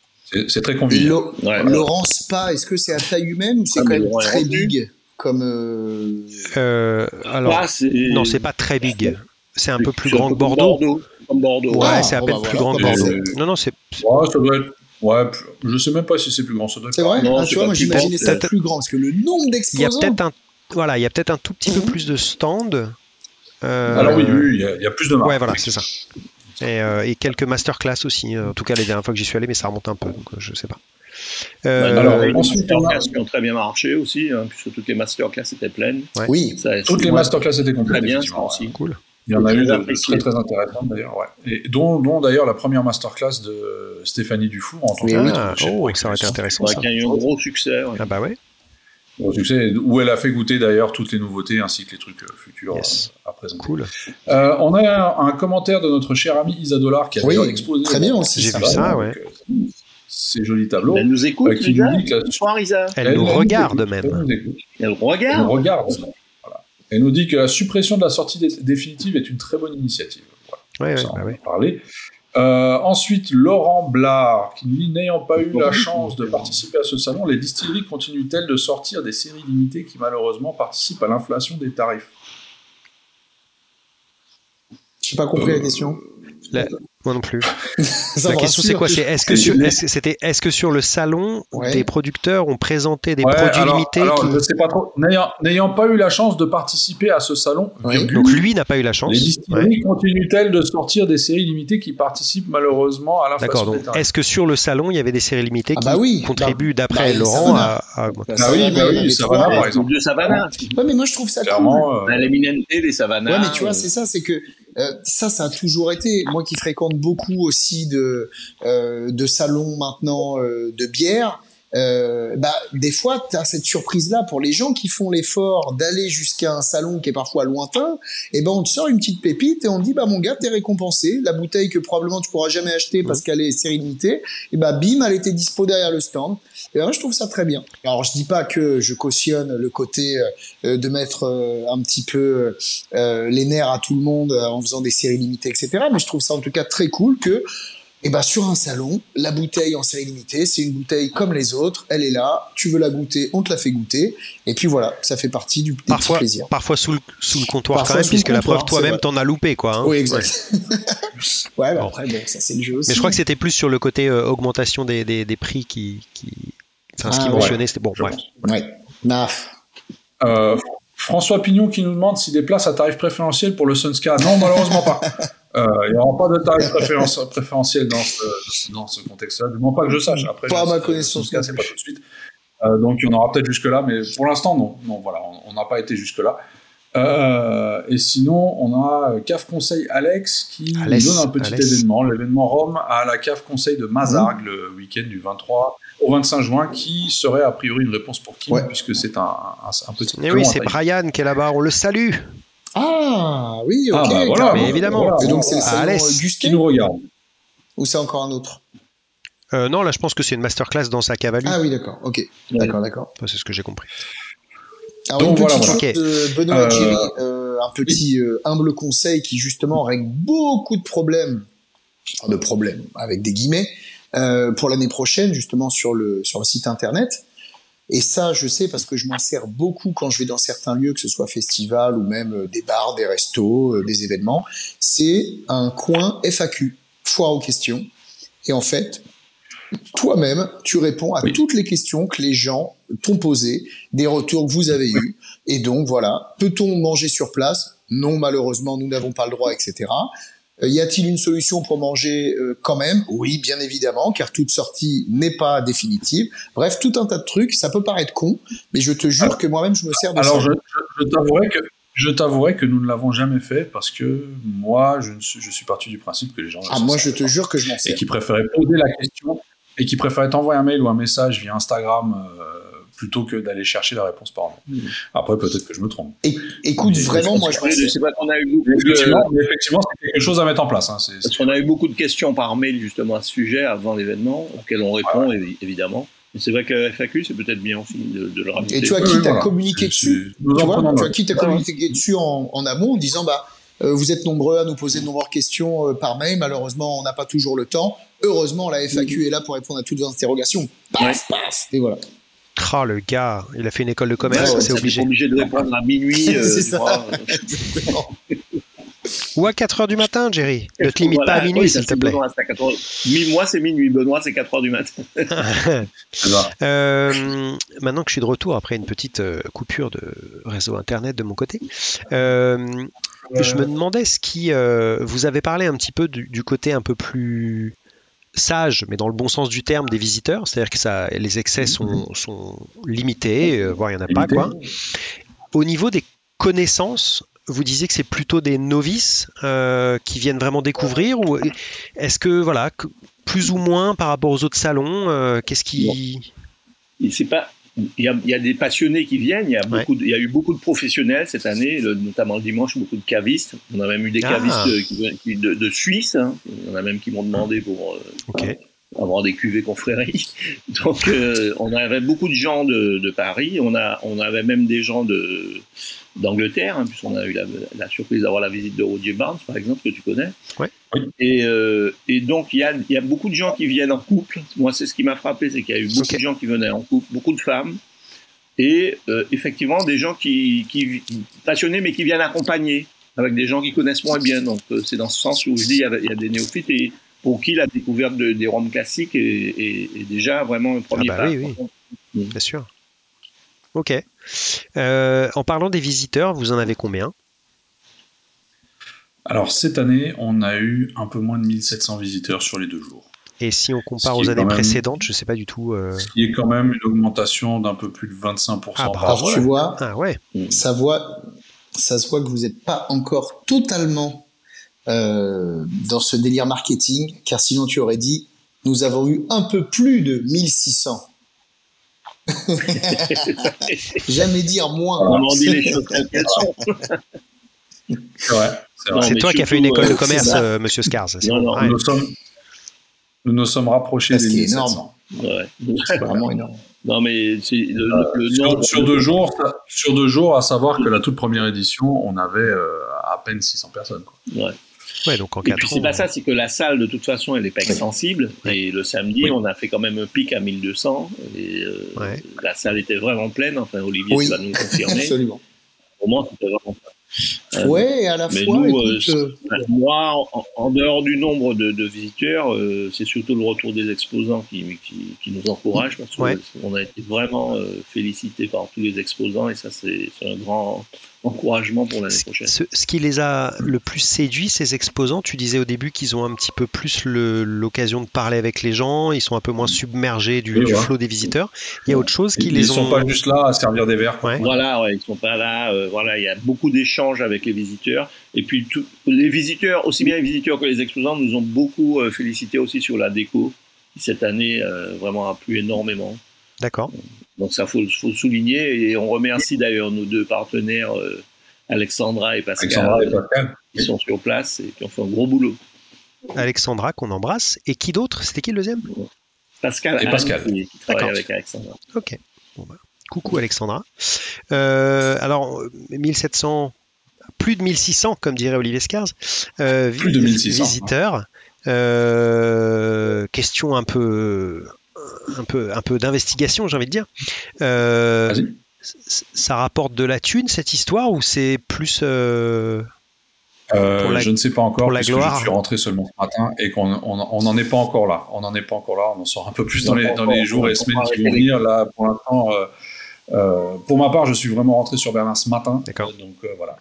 C'est très convivial. Laurent Spa, est-ce que c'est à taille humaine ou c'est ah, quand même très big comme euh... Euh, alors, non, c'est pas très big. C'est un peu plus grand que Bordeaux. Bordeaux. Comme Bordeaux. Ouais, c'est à peine plus grand que Bordeaux. Non, non, c'est. Ouais, ça doit être. Ouais, je sais même pas si c'est plus grand. C'est vrai. Non, ah, tu vois, moi j'imaginais ça plus grand parce que le nombre d'exposants. Il y a peut-être un. Voilà, il y a peut-être un tout petit peu mhm. plus de stands. Euh... Alors oui, oui, il y, a, il y a plus de marques. Ouais, voilà, c'est ça. Et, euh, et, quelques masterclass aussi. En tout cas, les dernières fois que j'y suis allé, mais ça remonte un peu, donc euh, je sais pas. Euh, Alors, les masterclass qui ont très bien marché aussi, hein, puisque toutes les masterclass étaient pleines. Oui, ça, toutes les masterclass étaient complètes. Très bien, je pense aussi. Cool. Il y en a eu de très très intéressantes d'ailleurs, ouais. Et dont, dont d'ailleurs la première masterclass de Stéphanie Dufour en tant que ah, oh, ça aurait été intéressant. Ça. Qui a eu un gros succès. Ah bah ouais. Succès, où elle a fait goûter d'ailleurs toutes les nouveautés ainsi que les trucs euh, futurs yes. Euh, à présenter. Cool. Euh, on a un, un, commentaire de notre cher ami Isadollar qui a oui, exposé. Très bien aussi. J'ai vu ça, ouais. Ces jolis tableaux. Elle nous écoute, qui nous dit que Isa. Elle, elle nous regarde nous même. Elle nous, écoute. elle regarde. Elle regarde. Voilà. Elle nous dit que la suppression de la sortie dé définitive est une très bonne initiative. Voilà. Ouais, Ça, ouais, on bah ouais. parler. Euh, ensuite, Laurent Blard, qui dit n'ayant pas eu la chance de participer à ce salon, les distilleries continuent-elles de sortir des séries limitées qui malheureusement participent à l'inflation des tarifs? J'ai pas compris euh, la question. La... Moi non plus. la question c'est quoi C'est est-ce que sur c'était est-ce que sur le salon Ouais. des producteurs ont présenté des Ouais, produits alors- limités alors, qui- je sais pas trop. N'ayant n'ayant pas eu la chance de participer à ce salon, Oui. virgule, Donc lui n'a pas eu la chance. les Ouais. distilleries continuent-elles de sortir des séries limitées qui participent malheureusement à D'accord. l'inflation des Donc est-ce que sur le salon il y avait des séries limitées Ah qui bah oui. contribuent d'après bah, Laurent à, à La Ah oui, Savannah, bah oui, Savannah, par exemple. De Savannah. Ouais, mais moi je trouve ça cool. Clairement, euh, L'éminente des Savannah. Ouais, mais tu vois, euh, c'est ça, c'est que euh, ça, ça a toujours été. Moi qui fréquente beaucoup aussi de euh, de salons maintenant euh, de bière, euh, bah des fois tu as cette surprise là pour les gens qui font l'effort d'aller jusqu'à un salon qui est parfois lointain. Et ben on te sort une petite pépite et on te dit bah mon gars t'es récompensé. La bouteille que probablement tu pourras jamais acheter parce qu'elle est série limitée, et bah bim elle était dispo derrière le stand. Et ben, moi, je trouve ça très bien. Alors je dis pas que je cautionne le côté euh, de mettre euh, un petit peu euh, les nerfs à tout le monde euh, en faisant des séries limitées, etc. Mais je trouve ça en tout cas très cool que, eh ben, sur un salon, la bouteille en série limitée, c'est une bouteille comme les autres, elle est là, tu veux la goûter, on te la fait goûter, et puis voilà, ça fait partie du des Parfois, petits plaisirs. parfois sous le, sous le comptoir Parfois quand même, puisque la preuve toi-même t'en as loupé quoi. hein. Oui, exact. ouais, bah, Bon. après, bon, ça c'est le jeu aussi. Mais je crois que c'était plus sur le côté euh, augmentation des, des, des prix qui, qui... Enfin, ce Ah, qu'il ouais. mentionnait, c'était bon. pense. Ouais. Nah. Euh, François Pignon qui nous demande si des places à tarif préférentiel pour le Sunska. Non, malheureusement pas. Euh, Il n'y aura pas de tarif préféren- préférentiel dans ce, dans ce contexte-là. Du moins pas que je sache. Après, Pas à je- ma connaissance non c'est pas tout de suite. Euh, donc il y en aura peut-être jusque-là, mais pour l'instant, non. Non, voilà, on- n'a pas été jusque-là. Euh, et sinon, on a CAF Conseil Alex qui Alex, nous donne un petit Alex. événement, l'événement Rome à la CAF Conseil de Mazargues le week-end du 23 au 25 juin, qui serait a priori une réponse pour Kim, Ouais. puisque c'est un, un, un petit. Et oui, long à c'est. Brian qui est là-bas, on le salue. Ah, oui, ok. Ah bah voilà, carrément. Mais évidemment. voilà, Et donc c'est le voilà. salon euh, qui Gustet nous regarde. ou c'est encore un autre Euh, non, là je pense que c'est une masterclass dans sa cavalerie. Ah oui, d'accord. Ok. D'accord, d'accord. Enfin, c'est ce que j'ai compris. Alors Donc, une voilà, petite voilà. chose de Benoît Euh, Thierry, euh, un petit euh, humble conseil qui justement règle beaucoup de problèmes, enfin, de problèmes avec des guillemets, euh, pour l'année prochaine justement sur le sur le site internet. Et ça, je sais parce que je m'en sers beaucoup quand je vais dans certains lieux, que ce soit festival ou même euh, des bars, des restos, euh, des événements. C'est un coin FAQ, foire aux questions. Et en fait, toi-même, tu réponds à Oui. toutes les questions que les gens t'ont posées, des retours que vous avez eus. Et donc, voilà. Peut-on manger sur place? Non, malheureusement, nous n'avons pas le droit, etc. Euh, y a-t-il une solution pour manger euh, quand même? Oui, bien évidemment, car toute sortie n'est pas définitive. Bref, tout un tas de trucs. Ça peut paraître con, mais je te jure que moi-même, je me sers de Alors, ça. je, je, je t'avouerai que je t'avouerai que nous ne l'avons jamais fait parce que moi, je, ne suis, je suis parti du principe que les gens. Ah, moi, je te jure que je m'en et sers. qui préféraient poser la question et qui préféraient t'envoyer un mail ou un message via Instagram euh, plutôt que d'aller chercher la réponse par mail. Mm. Après, peut-être que je me trompe. Et- écoute, Mais vraiment, moi, je pas qu'on a eu beaucoup de, Effectivement, c'est quelque chose à mettre en place. Hein. C'est- parce qu'on a eu beaucoup de questions par mail justement à ce sujet avant l'événement, auxquelles on répond évi- évidemment. Mais c'est vrai que la FAQ, c'est peut-être bien aussi de, de le rajouter. Et tu as qui t'a communiqué dessus nous tu vois, as qui t'a communiqué dessus en, en amont en disant bah vous êtes nombreux à nous poser de nombreuses questions par mail. Malheureusement, on n'a pas toujours le temps. Heureusement, la FAQ est là pour répondre à toutes vos interrogations. Paf, paf, et voilà. Oh, le gars, il a fait une école de commerce, c'est obligé. obligé de répondre à minuit. c'est ça. Ou à 4h du matin, Jerry. Ne te limite pas à minuit, s'il te plaît. Moi, c'est minuit. Benoît, c'est 4h du matin. euh, maintenant que je suis de retour après une petite euh, coupure de réseau Internet de mon côté, euh, je me demandais ce qui. Euh, vous avez parlé un petit peu du, du, côté un peu plus sage, mais dans le bon sens du terme, des visiteurs. C'est-à-dire que ça, les excès sont, sont limités, voire il n'y en a pas. Quoi. Au niveau des connaissances, vous disiez que c'est plutôt des novices euh, qui viennent vraiment découvrir ou est-ce que voilà plus ou moins par rapport aux autres salons euh, qu'est-ce qui c'est pas il y, a, des passionnés qui viennent, il y, a beaucoup il y a eu beaucoup de professionnels cette année, notamment le dimanche, beaucoup de cavistes. On a même eu des ah. cavistes de, Suisse, hein. il y en a même qui m'ont demandé pour, euh, avoir des cuvées confréries. Donc on avait beaucoup de gens de, de, Paris, on, a, on avait même des gens de, d'Angleterre, hein, puisqu'on a eu la, surprise d'avoir la visite de Roger Barnes, par exemple, que tu connais. Ouais. Et, euh, et, donc, il y a, y a, beaucoup de gens qui viennent en couple. Moi, c'est ce qui m'a frappé, c'est qu'il y a eu beaucoup de gens qui venaient en couple, beaucoup de femmes, et euh, effectivement, des gens qui, qui, passionnés, mais qui viennent accompagner, avec des gens qui connaissent moins bien. Donc, euh, c'est dans ce sens où je dis, il y a, il y a des néophytes et pour qui la découverte des Roms classiques est, est, déjà vraiment un premier ah bah pas. Oui, oui. Bien sûr. Ok. Euh, en parlant des visiteurs, vous en avez combien? Alors cette année, on a eu un peu moins de 1700 visiteurs sur les deux jours. Et si on compare aux années précédentes, je ne sais pas du tout. Euh... Ce qui est quand même une augmentation d'un peu plus de 25% ah, par rapport. Tu vois, ah, ouais. ça, voit, ça se voit que vous n'êtes pas encore totalement euh, dans ce délire marketing, car sinon tu aurais dit, nous avons eu un peu plus de 1600. Jamais dire moins. On dit les choses C'est toi qui as fait une école de euh, commerce, euh, monsieur Scars. Non, non, nous, sommes, nous nous sommes rapprochés des 1700. Ouais. C'est vraiment énorme. Non, mais le, le sur, sur, deux jours, sur deux jours, à savoir que la toute première édition, on avait euh, à peine 600 personnes. Quoi. Ouais. Ouais, donc en et puis c'est pas ça, c'est que la salle de toute façon elle est pas extensible. Et le samedi, on a fait quand même un pic à 1200. Et euh, la salle était vraiment pleine. Enfin, Olivier va nous confirmer. Absolument. Au moins, c'était vraiment euh, ouais, à la mais fois. Nous, euh, euh, moi, en, dehors du nombre de, de visiteurs, euh, c'est surtout le retour des exposants qui, qui, qui nous encourage parce qu'on a été vraiment félicité par tous les exposants et ça, c'est un grand encouragement pour l'année prochaine. Ce, ce, qui les a le plus séduit, ces exposants, tu disais au début qu'ils ont un petit peu plus l'occasion de parler avec les gens, ils sont un peu moins submergés du, du flot des visiteurs. Il y a autre chose qui ils les Ils sont pas juste là à servir des verres. Voilà, ouais, ils sont pas là. Euh, voilà, il y a beaucoup d'échanges avec les visiteurs. Et puis tout, les visiteurs, aussi bien les visiteurs que les exposants, nous ont beaucoup euh, félicité aussi sur la déco. Qui cette année euh, vraiment a plu énormément. D'accord. Donc ça faut, faut le souligner et on remercie d'ailleurs nos deux partenaires euh, Alexandra et Pascal, Alexandra et Pascal, qui sont sur place et qui ont fait un gros boulot. Alexandra qu'on embrasse et qui d'autre? C'était qui le deuxième? Pascal et Pascal qui, qui travaille avec Alexandra. Ok. Bon, bah. Coucou Alexandra. Euh, alors 1700, plus de 1600 comme dirait Olivier Scars. Euh, plus de 1600. Visiteurs. Euh, question un peu un peu, un peu d'investigation, j'ai envie de dire. Euh, ça rapporte de la thune cette histoire ou c'est plus euh, euh, je ne sais pas encore parce que je suis rentré seulement ce matin et qu'on n'en est pas encore là. On n'en est pas encore là. On en sort un peu plus dans les, dans les jours et semaines qui vont venir. Là, pour l'instant, euh, pour ma part, je suis vraiment rentré sur Berlin ce matin. Donc voilà,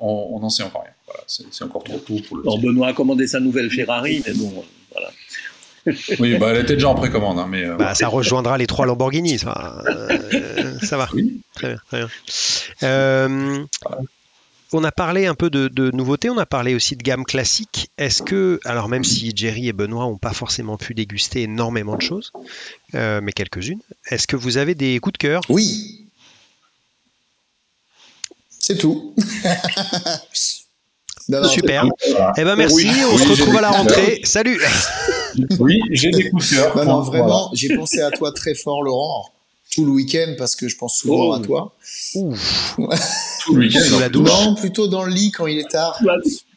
on n'en sait encore rien. Voilà, c'est encore trop tôt pour le. Alors, Benoît a commandé sa nouvelle Ferrari, mais bon, voilà. oui, bah, elle était déjà en précommande. Hein, mais, euh, bah, ça rejoindra les trois Lamborghini. Ça, euh, ça va. Oui. Très bien. Très bien. Euh, on a parlé un peu de, de, nouveautés, on a parlé aussi de gamme classique. Est-ce que, alors même si Jerry et Benoît n'ont pas forcément pu déguster énormément de choses, euh, mais quelques-unes, est-ce que vous avez des coups de cœur? Oui. C'est tout. Super. Eh ben merci, on se retrouve à la rentrée. Salut. Oui, j'ai des coups de cœur. non, vraiment, j'ai pensé à toi très fort, Laurent, tout le week-end parce que je pense souvent à oh. toi. Tout le week-end. Sous la douche. Non, plutôt dans le lit quand il est tard.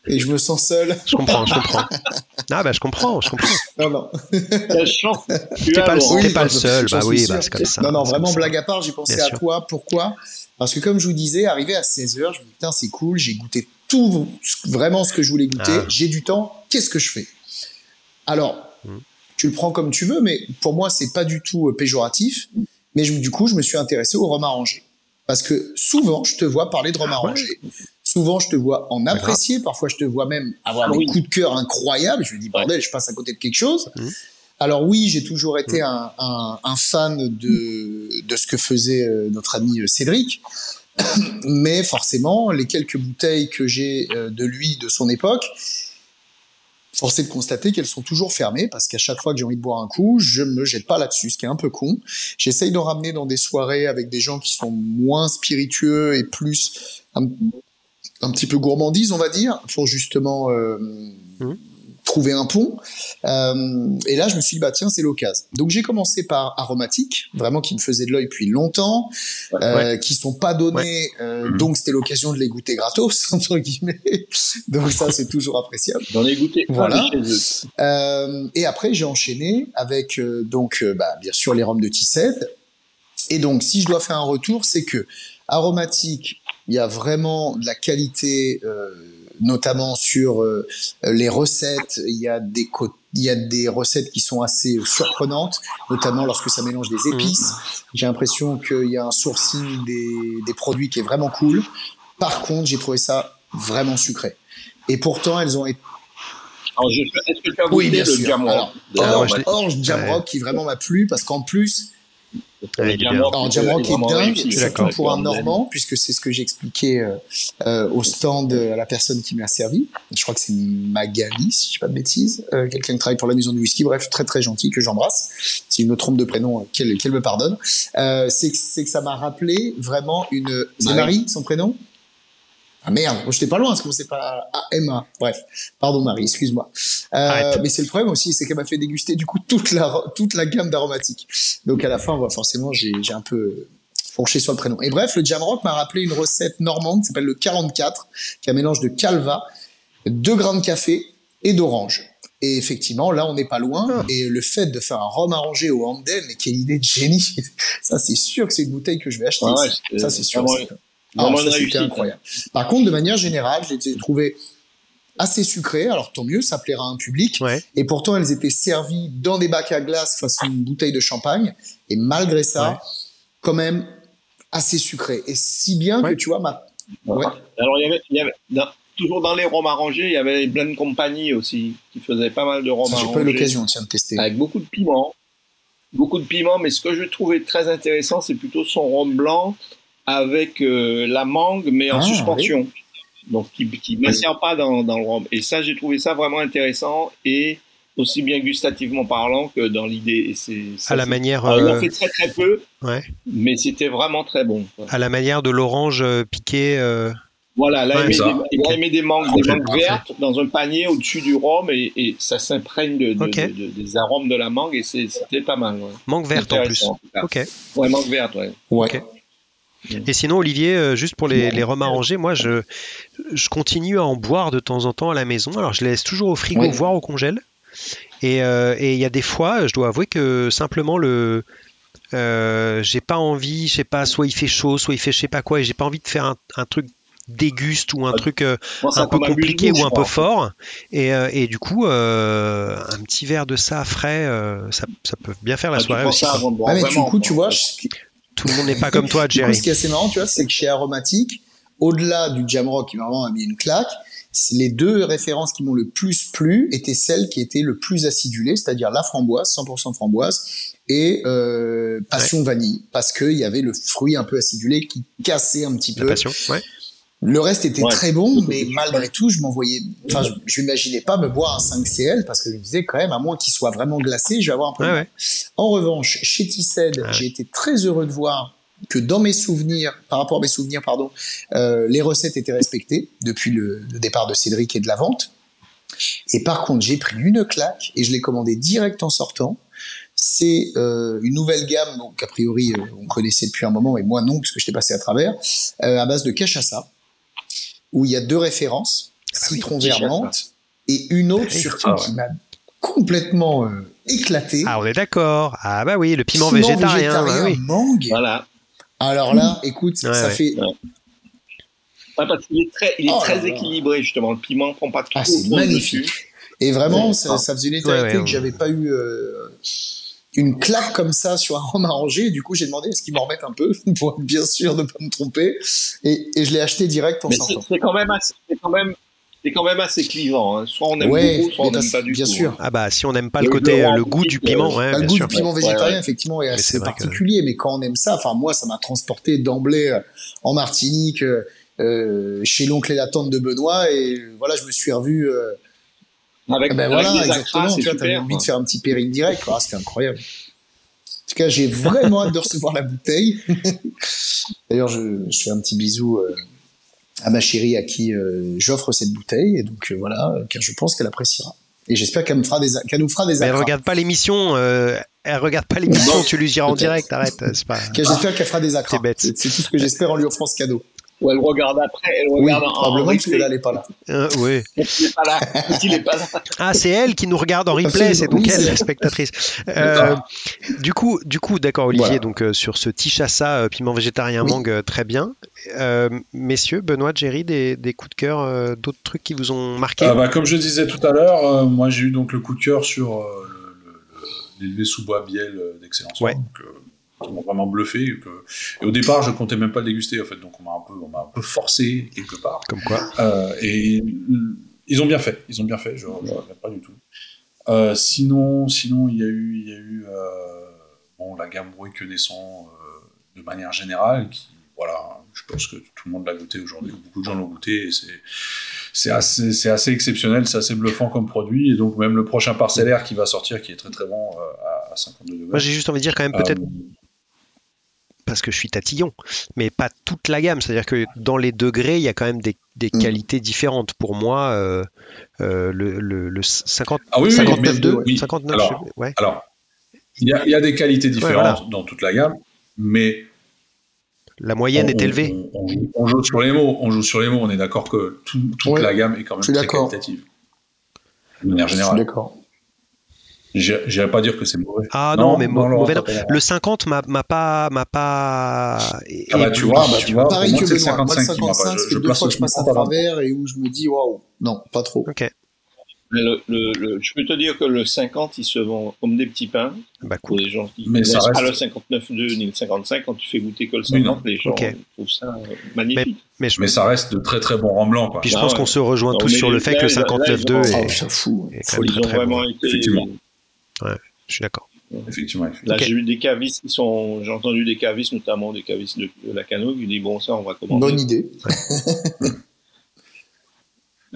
Et je me sens seul. Je comprends, je comprends. Ah bah je comprends, je comprends. Non, non. Chance. T'es pas, le- le seul, bah oui, bah c'est comme ça. Non, non, vraiment, blague à part, j'ai pensé Bien à sûr. toi. Pourquoi? Parce que comme je vous disais, arrivé à 16h, je me dis, putain, c'est cool, j'ai goûté tout, vraiment ce que je voulais goûter, Ah. j'ai du temps, qu'est-ce que je fais? Alors, Hmm. tu le prends comme tu veux, mais pour moi, c'est pas du tout euh, péjoratif. Mais je- du coup, je me suis intéressé au rhum arrangé. Parce que souvent, je te vois parler de rhum arrangé. Souvent, je te vois en apprécier. Parfois, je te vois même avoir Ah des coups de cœur incroyables. Je me dis, bordel, je passe à côté de quelque chose. Mhm. Alors oui, j'ai toujours été un, un- un fan de, de ce que faisait euh, notre ami euh, Cédric. Mais forcément, les quelques bouteilles que j'ai euh, de lui de son époque, force est de constater qu'elles sont toujours fermées parce qu'à chaque fois que j'ai envie de boire un coup, je me jette pas là-dessus, ce qui est un peu con. J'essaye d'en ramener dans des soirées avec des gens qui sont moins spiritueux et plus un, petit peu gourmandise, on va dire, pour justement euh, Mhm. Trouver un pont. Euh, et là, je me suis dit, bah tiens, c'est l'occasion. Donc j'ai commencé par aromatique, vraiment qui me faisait de l'œil depuis longtemps, euh, qui sont pas donnés, euh, donc c'était l'occasion de les goûter gratos, entre guillemets. Donc ça, c'est toujours appréciable. Goûté un Voilà. Euh, et après, j'ai enchaîné avec euh, donc bah, bien sûr les rhums de Tissed. Et donc, si je dois faire un retour, c'est que aromatique, il y a vraiment de la qualité, euh, notamment sur euh, les recettes. Il y a des il y a des recettes qui sont assez surprenantes, notamment lorsque ça mélange des épices. J'ai l'impression qu'il y a un sourcing des, des produits qui est vraiment cool. Par contre, j'ai trouvé ça vraiment sucré. Et pourtant, elles ont été Alors, je- Est-ce que tu as goûté oui, bien le sûr. Jamrock Alors, de Alors, Orange, Orange Jamrock Ouais. qui vraiment m'a plu parce qu'en plus, Ouais, est alors Jamrock est vraiment dingue, réussi. surtout pour un Normand, puisque c'est ce que j'expliquais euh, euh, au stand euh, à la personne qui m'a servi. Je crois que c'est Magali, si je dis pas de bêtises, euh, quelqu'un qui travaille pour la maison du whisky. Bref, très très gentil que j'embrasse. Si je me trompe de prénom, euh, qu'elle qu'elle me pardonne. Euh, c'est que c'est que ça m'a rappelé vraiment une. C'est. Marie, son prénom? Ah merde, j'étais pas loin, ça commençait pas à Emma. Bref, pardon Marie, excuse-moi. Euh, mais c'est le problème aussi, c'est qu'elle m'a fait déguster du coup toute la toute la gamme d'aromatiques. Donc à la fin, bah, forcément, j'ai j'ai un peu fourché sur le prénom. Et bref, le Jamrock m'a rappelé une recette normande qui s'appelle le 44, qui est un mélange de calva, 2 grammes de café et d'orange. Et effectivement, là, on n'est pas loin. Ah. Et le fait de faire un rhum arrangé au Hamden, mais quelle idée de génie Ça, c'est sûr que c'est une bouteille que je vais acheter. Ah ouais, ça, c'est sûr. Ah, ça, c'était incroyable. Par contre, de manière générale, je les ai trouvées assez sucrées. Alors, tant mieux, ça plaira à un public. Ouais. Et pourtant, elles étaient servies dans des bacs à glace façon une bouteille de champagne. Et malgré ça, Ouais. quand même assez sucré. Et si bien Ouais. que tu vois, ma... ouais. Alors, il y avait, y toujours dans les rhums arrangés, il y avait Blend Company aussi, qui faisaient pas mal de rhums j'ai arrangés. pas eu l'occasion tiens, de tester. Avec beaucoup de piment. Beaucoup de piment, mais ce que je trouvais très intéressant, c'est plutôt son rhum blanc avec euh, la mangue, mais en Ah, suspension. Donc, qui ne m'insère pas dans, dans le rhum. Et ça, j'ai trouvé ça vraiment intéressant et aussi bien gustativement parlant que dans l'idée. À la manière, Alors, il en euh, fait très très peu, ouais. mais c'était vraiment très bon. quoi. à la manière de l'orange euh, piqué. euh, Voilà, là, Ouais, il, met des, il des mangues, des mangues vertes dans un panier au-dessus du rhum et, et ça s'imprègne de, de- Ok. de- de- des arômes de la mangue et c'était pas mal. Ouais. mangue verte en plus. Cas. Ok. Ouais, mangue verte, ouais. Ouais. Et sinon, Olivier, euh, juste pour les, les rhums arrangés, moi, je, je continue à en boire de temps en temps à la maison. Alors, je les laisse toujours au frigo, Oui. voire au congèle. Et euh, et il y a des fois, je dois avouer que simplement le, euh, j'ai pas envie, je sais pas, soit il fait chaud, soit il fait je sais pas quoi, et j'ai pas envie de faire un, un truc déguste ou un Ah, truc euh, Moi, un peu compliqué goût, ou un peu fort. Et, euh, et du coup, euh, un petit verre de ça frais, euh, ça, ça peut bien faire la Ah, tu soirée aussi. avant de boire, Ah, mais du coup, quoi, tu vois. Tout le monde n'est pas comme toi, Jerry. ce qui est assez marrant, tu vois, c'est que chez Aromatique, au-delà du Jamrock qui vraiment a mis une claque, les deux références qui m'ont le plus plu étaient celles qui étaient le plus acidulées, c'est-à-dire la framboise, 100% framboise, et euh, passion vanille, parce qu'il y avait le fruit un peu acidulé qui cassait un petit La peu. passion, ouais. Le reste était Ouais. très bon, mais malgré tout, je m'en voyais, enfin, je, je m'imaginais pas me boire un 5CL parce que je me disais quand même, à moins qu'il soit vraiment glacé, je vais avoir un problème. ouais. En revanche, chez Tissed, ouais. j'ai été très heureux de voir que dans mes souvenirs, par rapport à mes souvenirs, pardon, euh, les recettes étaient respectées depuis le, le départ de Cédric et de la vente. Et par contre, j'ai pris une claque et je l'ai commandé direct en sortant. c'est euh, une nouvelle gamme donc a priori euh, on connaissait depuis un moment et moi non puisque je t'ai passé à travers euh, à base de cachaça où il y a deux références ah citron vert menthe et une autre ah surtout qui m'a complètement éclaté. Ah on est d'accord. Ah bah oui le piment, végétarien. Bah oui. mangue. Voilà. Alors là écoute ça fait parce qu'il est très, il est oh très équilibré justement. Le piment prend pas trop. Ah, c'est magnifique. Et vraiment, ça, ça, faisait une éternité que j'avais pas eu euh, une claque comme ça sur un rhum arrangé. Du coup, j'ai demandé est-ce qu'ils m'en remettent un peu pour être bien sûr de pas me tromper? Et, et je l'ai acheté direct pour 100 C'est quand même assez, c'est quand même c'est quand même assez clivant. Hein. Soit on aime beaucoup, soit on n'aime pas du bien sûr. Ah bah si on n'aime pas le, côté, le, goût du piment, ouais, bah, le goût du piment végétarien effectivement est assez particulier. Mais quand on aime ça, enfin moi ça m'a transporté d'emblée euh, en Martinique, euh, chez l'oncle et la tante de Benoît, et voilà je me suis revu. Euh, avec, ben voilà, exactement. tu vois, t'avais envie de faire un petit pairing direct. Ah, c'était incroyable. En tout cas, j'ai vraiment hâte de recevoir la bouteille. D'ailleurs, je, je, fais un petit bisou euh, à ma chérie à qui euh, j'offre cette bouteille. Et donc, euh, voilà, car je pense qu'elle appréciera. Et j'espère qu'elle me fera des, qu'elle nous fera des. Mais elle regarde pas l'émission. Euh, elle regarde pas l'émission. tu lui diras en direct. Arrête. C'est pas. J'espère qu'elle fera des accords. C'est bête. C'est tout ce que j'espère en lui offrant ce cadeau. Ou elle regarde après, elle regarde oui, probablement parce que là, elle n'est pas là. Euh, oui. Il pas là. Il est pas là. Ah, c'est elle qui nous regarde en replay, c'est donc elle, la spectatrice. Euh, du coup, du coup, d'accord, Olivier, donc euh, sur ce tichassa euh, piment végétarien mangue, très bien. messieurs, Benoît, Jerry, des, des coups de cœur, d'autres trucs qui vous ont marqué ah, bah, Comme je disais tout à l'heure, moi j'ai eu donc le coup de cœur sur l'élevé sous bois biel d'excellence. Ouais m'ont vraiment bluffé. Et, que... et, au départ, je comptais même pas le déguster, en fait, donc on m'a un peu, on m'a un peu forcé quelque part. Comme quoi. Euh, et ils ont bien fait, ils ont bien fait, je ne regrette pas du tout. Euh, sinon, sinon, il y a eu, il y a eu euh, bon, la gamme Bruy que naissant de manière générale, qui, voilà, je pense que tout le monde l'a goûté aujourd'hui, beaucoup de gens l'ont goûté, et c'est c'est assez, c'est assez exceptionnel, c'est assez bluffant comme produit, et donc même le prochain parcellaire qui va sortir, qui est très très bon à, à 52 degrés. Moi j'ai juste envie de dire quand même peut-être parce que je suis tatillon, mais pas toute la gamme. C'est-à-dire que dans les degrés, il y a quand même des, des mm. qualités différentes. Pour moi, euh, euh, le, le, le 50, ah oui, 59 oui, 59, alors, ouais. alors, il y, a, il y, a, des qualités différentes ouais, dans toute la gamme, mais la moyenne on, est élevée. On, on, joue, on, joue, sur les mots, on joue sur les mots. On est d'accord que tout, toute ouais, la gamme est quand même très qualitative. De manière générale. Je suis d'accord. J'irais pas dire que c'est mauvais. Ah non, non mais non, mauvais. Non. Le 50 m'a pas m'a pas. Ah bah tu vois, bah, tu vois. Pareil que Benoît. 55 moi, le 55, c'est deux fois que je passe à travers et où je me dis waouh, non, pas trop. Ok. Le, le, le, je peux te dire que le 50, il se vend comme des petits pains. Bah, cool. Pour les gens qui mais ça reste... pas le 59,2 ni le 55, quand tu fais goûter que le 50, oui, les gens okay. trouvent ça magnifique. Mais, mais, je... mais, ça reste de très très bons rangs blancs. Quoi. Puis je pense ah, qu'on se rejoint tous sur le fait que le 59,2 est. Oh, ça fout. Ils ont vraiment été. Ouais, je suis d'accord. Effectivement. Là, j'ai eu des cavistes qui sont, j'ai entendu des cavistes, notamment des cavistes de, de la Cano, qui disent bon, ça, on va commander. Bonne idée.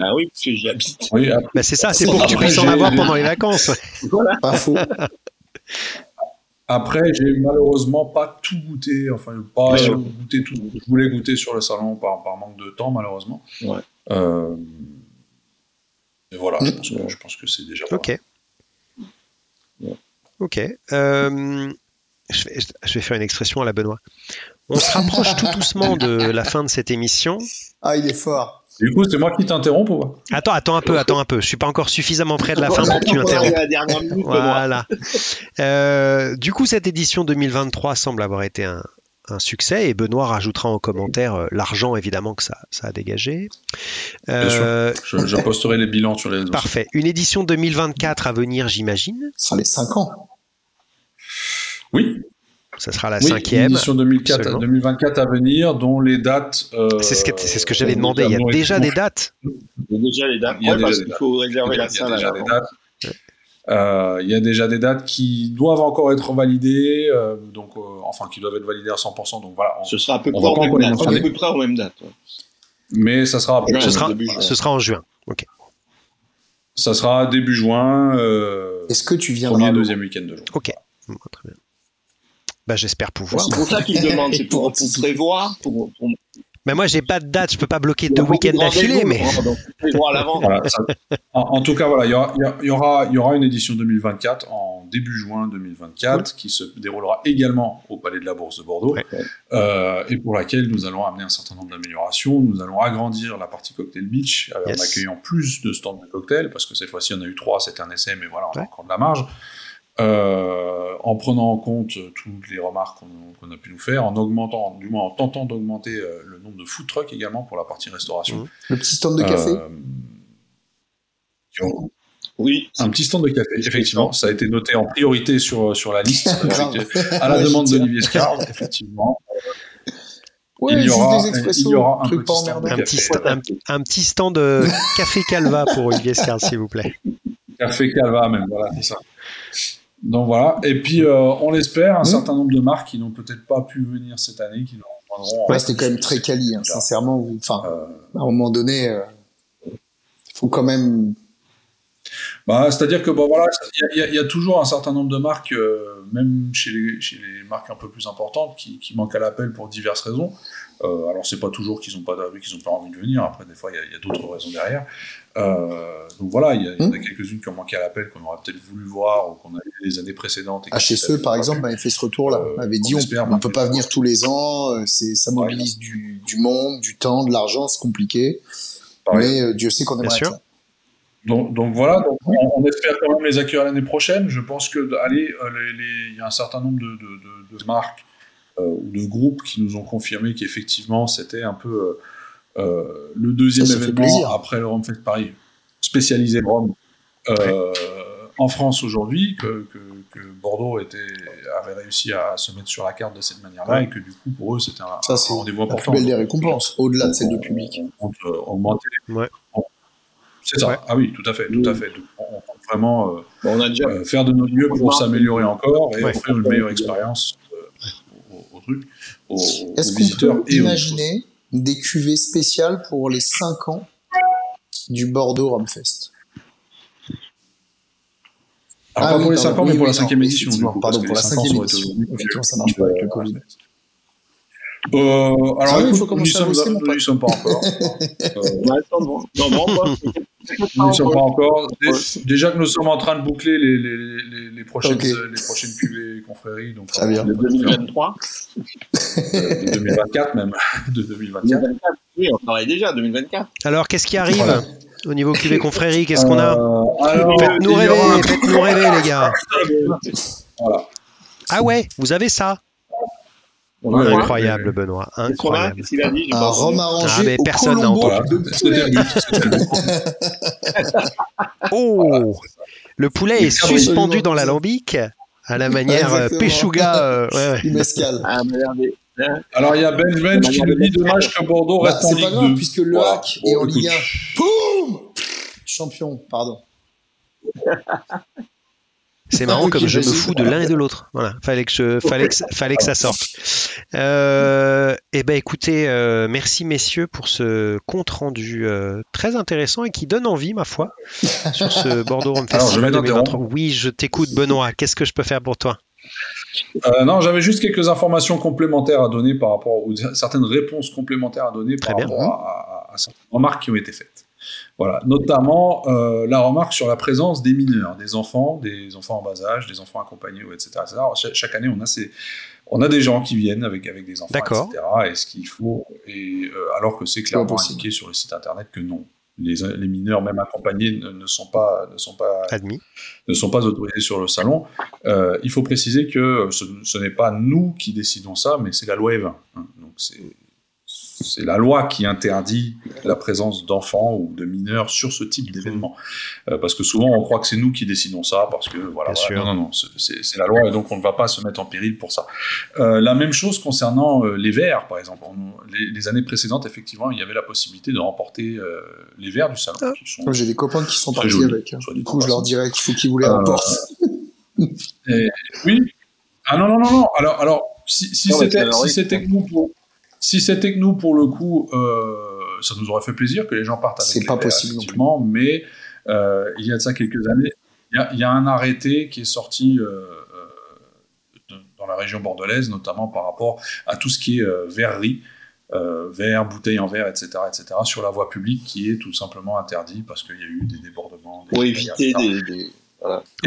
Ah oui, parce que j'y habite. Oui, bah c'est ça, c'est pour que tu puisses en avoir pendant les vacances. voilà. Pas faux. Après, j'ai malheureusement pas tout goûté, enfin pas euh, goûté tout. Je voulais goûter sur le salon par, par manque de temps, malheureusement. Ouais. Euh, et voilà, je pense que, je pense que c'est déjà. Ok. Ok. Euh, je, vais, je vais faire une expression à la Benoît. On se rapproche tout doucement de la fin de cette émission. Ah, il est fort. Du coup, c'est moi qui t'interromps ou? Pas Attends, attends un peu, attends un peu. Je suis pas encore suffisamment près de la fin pour que tu m'interrompes. Voilà. Euh, du coup, cette édition 2023 semble avoir été un, un succès et Benoît rajoutera en commentaire euh, l'argent évidemment que ça, ça a dégagé. Euh, je, je, posterai les bilans sur les réseaux. Parfait. Une édition 2024 à venir, j'imagine. Ce sera les 5 ans. Oui, ça sera la oui, cinquième. Édition 2004, 2024 à venir, dont les dates. Euh, c'est ce que, c'est ce que j'avais demandé. Il y a déjà des dates. Il y a déjà les dates. Il y a déjà Il faut réserver la salle. Il y a déjà des dates. Euh, il y a déjà des dates qui doivent encore être validées, euh, donc euh, enfin qui doivent être validées à 100%. Donc voilà. On, ce sera à peu, près, au même, date, à peu près aux mêmes dates. Ouais. Mais ça sera. ce, sera ce sera en juin. Ok. Ça sera début juin. Est-ce que tu viendras Premier deuxième week-end de juin. Ok. Très bien. Bah, j'espère pouvoir. C'est pour ça qu'il demande, c'est pour, pour, prévoir. Pour, pour... Mais moi, j'ai pas de date, je peux pas bloquer deux week-ends d'affilée. Mais... Voilà, ça, en, en, tout cas, voilà, il y aura, y, aura, y aura une édition 2024 en début juin 2024, qui se déroulera également au Palais de la Bourse de Bordeaux, euh, et pour laquelle nous allons amener un certain nombre d'améliorations. Nous allons agrandir la partie Cocktail Beach en accueillant plus de stands de cocktails, parce que cette fois-ci on a eu trois, c'était un essai, mais voilà, on a encore de la marge. Euh, en prenant en compte toutes les remarques qu'on a pu nous faire, en augmentant, du moins en tentant d'augmenter euh, le nombre de food trucks également pour la partie restauration. Mmh. Le petit stand de café oui. Un petit stand de café, effectivement. Ça a été noté en priorité sur, sur la liste, à la demande d'Olivier Scar, effectivement. il, y aura, il y aura un, petit stand un, petit un, petit stand de café Calva pour Olivier Scar, s'il vous plaît. Café Calva, même, voilà, c'est ça. Donc voilà. Et puis, euh, on l'espère, un mmh. certain nombre de marques qui n'ont peut-être pas pu venir cette année, qui nous rejoindront. Ouais, c'était quand même très quali, hein, sincèrement. Enfin, euh, à un moment donné, il euh, faut quand même bah, C'est-à-dire que bon, voilà, il y, a toujours un certain nombre de marques, même chez les, chez les, marques un peu plus importantes, qui, qui manquent à l'appel pour diverses raisons. Euh, alors c'est pas toujours qu'ils n'ont pas qu'ils ont pas envie de venir. Après des fois il y a, d'autres raisons derrière. Euh, donc voilà, il y, en a hmm. quelques-unes qui ont manqué à l'appel qu'on aurait peut-être voulu voir ou qu'on a eu les années précédentes. HSE par exemple avait fait ce retour-là, euh, avait dit on, ne peut pas venir tous les ans, euh, c'est ça mobilise du, du, monde, du temps, de l'argent, c'est compliqué. Mais Dieu sait qu'on aimerait être donc, donc, voilà, on, espère quand même les accueillir l'année prochaine. Je pense que allez, euh, il y a un certain nombre de, de, de, marques euh, ou de groupes qui nous ont confirmé qu'effectivement c'était un peu euh, euh le deuxième événement après le Rome Fest Paris spécialisé Rome en France aujourd'hui, que, que, que, Bordeaux était, avait réussi à se mettre sur la carte de cette manière-là et que du coup pour eux c'était un, un rendez-vous important. C'est la des récompenses au-delà de celle de public. On, augmenter les, ouais. C'est ça. Ah oui, tout à fait, tout à fait. on, peut vraiment euh, on a déjà euh, faire de nos mieux pour s'améliorer encore et offrir une meilleure expérience aux, trucs, aux, Est-ce qu'on peut imaginer des cuvées spéciales pour les 5 ans du Bordeaux Rumfest alors, ah pas pour les 5 ans, mais pour la 5 édition. Pardon, pour la 5 édition. Effectivement, ça marche pas avec le Covid. Euh, alors, écoute, il faut commencer nous, sommes, nous n'y sommes pas encore. euh, pas. Nous n'y sommes pas encore. Déjà que nous sommes en train de boucler les, les, les, les prochaines, okay. les prochaines cuvées confréries. Donc, Très bien. De 2023 De 2024 même. De 2024. 2024. Oui, on travaille déjà, 2024. Alors, qu'est-ce qui arrive voilà. au niveau cuvée confrérie? Qu'est-ce qu'on a? Euh, Faites-nous rêver, faites-nous rêver, les gars. Voilà. Ah ouais, vous avez ça incroyable, Benoît. Incroyable. un rhum arrangé ah, mais personne n'a entendu. oh Le poulet est suspendu dans l'alambic à la manière euh, Péchouga. Euh, ouais, ouais. Ah, Alors il y a Ben Bench qui nous dit dommage que Bordeaux bah, reste en Ligue 2. puisque le hack est en Ligue 1. Poum Champion, pardon. C'est marrant comme je me fous de l'un et de l'autre. Voilà, fallait que je, fallait que, fallait que ça sorte. Euh, eh ben écoutez, euh, merci messieurs pour ce compte rendu euh, très intéressant et qui donne envie, ma foi, sur ce Bordeaux Rome Festival 2023. Oui, je t'écoute, Benoît. Qu'est-ce que je peux faire pour toi? Euh, non, j'avais juste quelques informations complémentaires à donner par rapport ou certaines réponses complémentaires à donner par rapport à, à, à certaines remarques qui ont été faites. Voilà, notamment euh, la remarque sur la présence des mineurs, des enfants, des enfants en bas âge, des enfants accompagnés, etc. chaque, année, on a, ces, on a des gens qui viennent avec, avec des enfants, etc. Et ce qu'il faut, et, euh, alors que c'est clairement indiqué sur le site internet que non. Les, les mineurs, même accompagnés, ne, ne, sont pas, ne sont pas admis, ne sont pas autorisés sur le salon. Euh, il faut préciser que ce, ce n'est pas nous qui décidons ça, mais c'est la loi E20. Hein. Donc c'est c'est la loi qui interdit la présence d'enfants ou de mineurs sur ce type d'événement. Euh, parce que souvent, on croit que c'est nous qui décidons ça, parce que voilà, non, non, non, c'est la loi et donc on ne va pas se mettre en péril pour ça. Euh, la même chose concernant euh, les verres, par exemple. les, années précédentes, effectivement, il y avait la possibilité de remporter les verres du salon. Ah. J'ai des copains qui sont partis avec. Hein. Du coup, je leur dirais qu'il faut qu'ils vous les remportent. oui. Ah non, non, non, non. Alors, alors si, si c'était si nous pour si c'était que nous, pour le coup, euh, ça nous aurait fait plaisir que les gens partent avec C'est pas possible effectivement, mais euh, il y a de ça quelques années, il y, a, un arrêté qui est sorti euh, dans la région bordelaise, notamment par rapport à tout ce qui est verrerie. verre, bouteilles en verre, etc., etc., sur la voie publique qui est tout simplement interdit parce qu'il y a eu des débordements. Pour éviter des,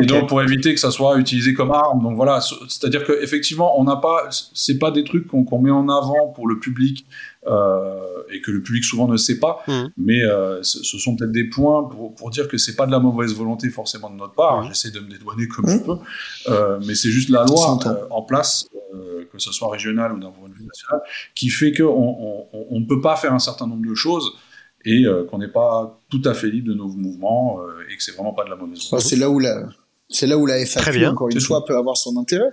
Et donc pour éviter que ça soit utilisé comme arme. Donc voilà, c'est-à-dire que effectivement, on n'a pas, c'est pas des trucs qu'on met en avant pour le public euh, et que le public souvent ne sait pas. Mmh. Mais euh, ce sont peut-être des points pour, pour dire que c'est pas de la mauvaise volonté forcément de notre part. Mmh. J'essaie de me dédouaner comme je mmh. peux, euh, mais c'est juste la loi en place, que ce soit régional ou d'un point de vue national, qui fait qu'on on, ne peut pas faire un certain nombre de choses et qu'on n'est pas tout à fait libre de nos mouvements et que c'est vraiment pas de la mauvaise volonté. c'est là où la c'est là où la FAQ, encore une fois, peut avoir son intérêt.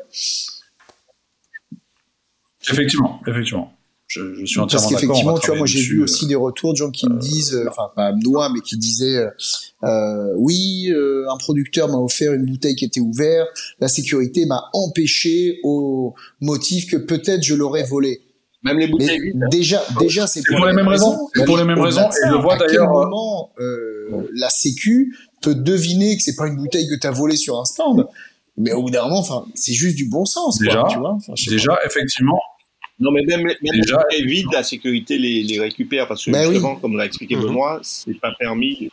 Effectivement, effectivement. Je, suis entièrement Parce qu'effectivement, tu vois, moi j'ai vu aussi des retours de gens qui me euh, disent, euh, enfin pas moi, mais qui disaient, euh, oui, un producteur m'a offert une bouteille qui était ouverte, la sécurité m'a empêché au motif que peut-être je l'aurais volée. Même les bouteilles vides. Déjà, déjà, c'est pour, les mêmes raisons. C'est pour les mêmes raisons. Et je vois d'ailleurs. À quel moment euh, la Sécu peut deviner que c'est pas une bouteille que tu as volée sur un stand Mais au bout d'un moment, enfin, c'est juste du bon sens, déjà, tu vois. déjà, effectivement. Non, mais même, même déjà, les bouteilles vides, la sécurité les, les récupère parce que bah justement, comme l'a expliqué mhm. Benoît, c'est pas permis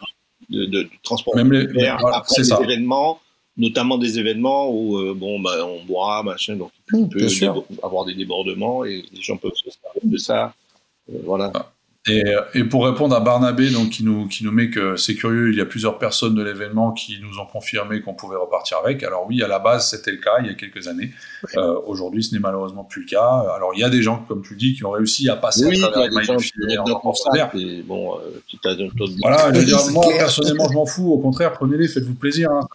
de, de, transporter même les, après les événements notamment des événements où euh, bon bah on boit machin donc il mmh, peut avoir des débordements et les gens peuvent se servir de ça. Euh, voilà Et, pour répondre à Barnabé, donc, qui, nous, qui nous met que c'est curieux, il y a plusieurs personnes de l'événement qui nous ont confirmé qu'on pouvait repartir avec. Alors oui, à la base, c'était le cas il y a quelques années. Euh, aujourd'hui, ce n'est malheureusement plus le cas. Alors il y a des gens, comme tu dis, qui ont réussi à passer à travers les mailles de filet en bon, euh, Voilà, je veux dire, moi, personnellement, je m'en fous. Au contraire, prenez-les, faites-vous plaisir. Hein.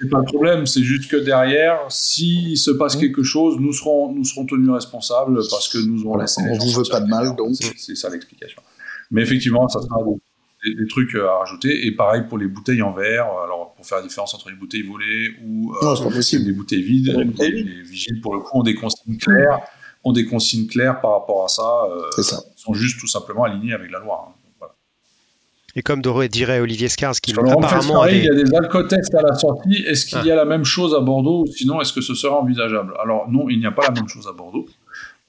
C'est pas le problème. C'est juste que derrière, s'il se passe mmh. quelque chose, nous serons, nous serons tenus responsables parce que nous aurons laissé On vous veut pas de mal, donc. C'est ça l'explication. Mais effectivement, ça sera des, trucs à rajouter. Et pareil pour les bouteilles en verre. Alors, pour faire la différence entre les bouteilles volées ou euh, des bouteilles vides, les, vigiles, pour le coup, ont des consignes claires. Ont des consignes claires par rapport à ça. Euh, ça. sont juste tout simplement alignés avec la loi. Hein. Et comme dirait Olivier Scars, qui apparemment. Il y a des alcotests à la sortie. Est-ce qu'il y a ah. la même chose à Bordeaux Sinon, est-ce que ce sera envisageable? Alors, non, il n'y a pas la même chose à Bordeaux.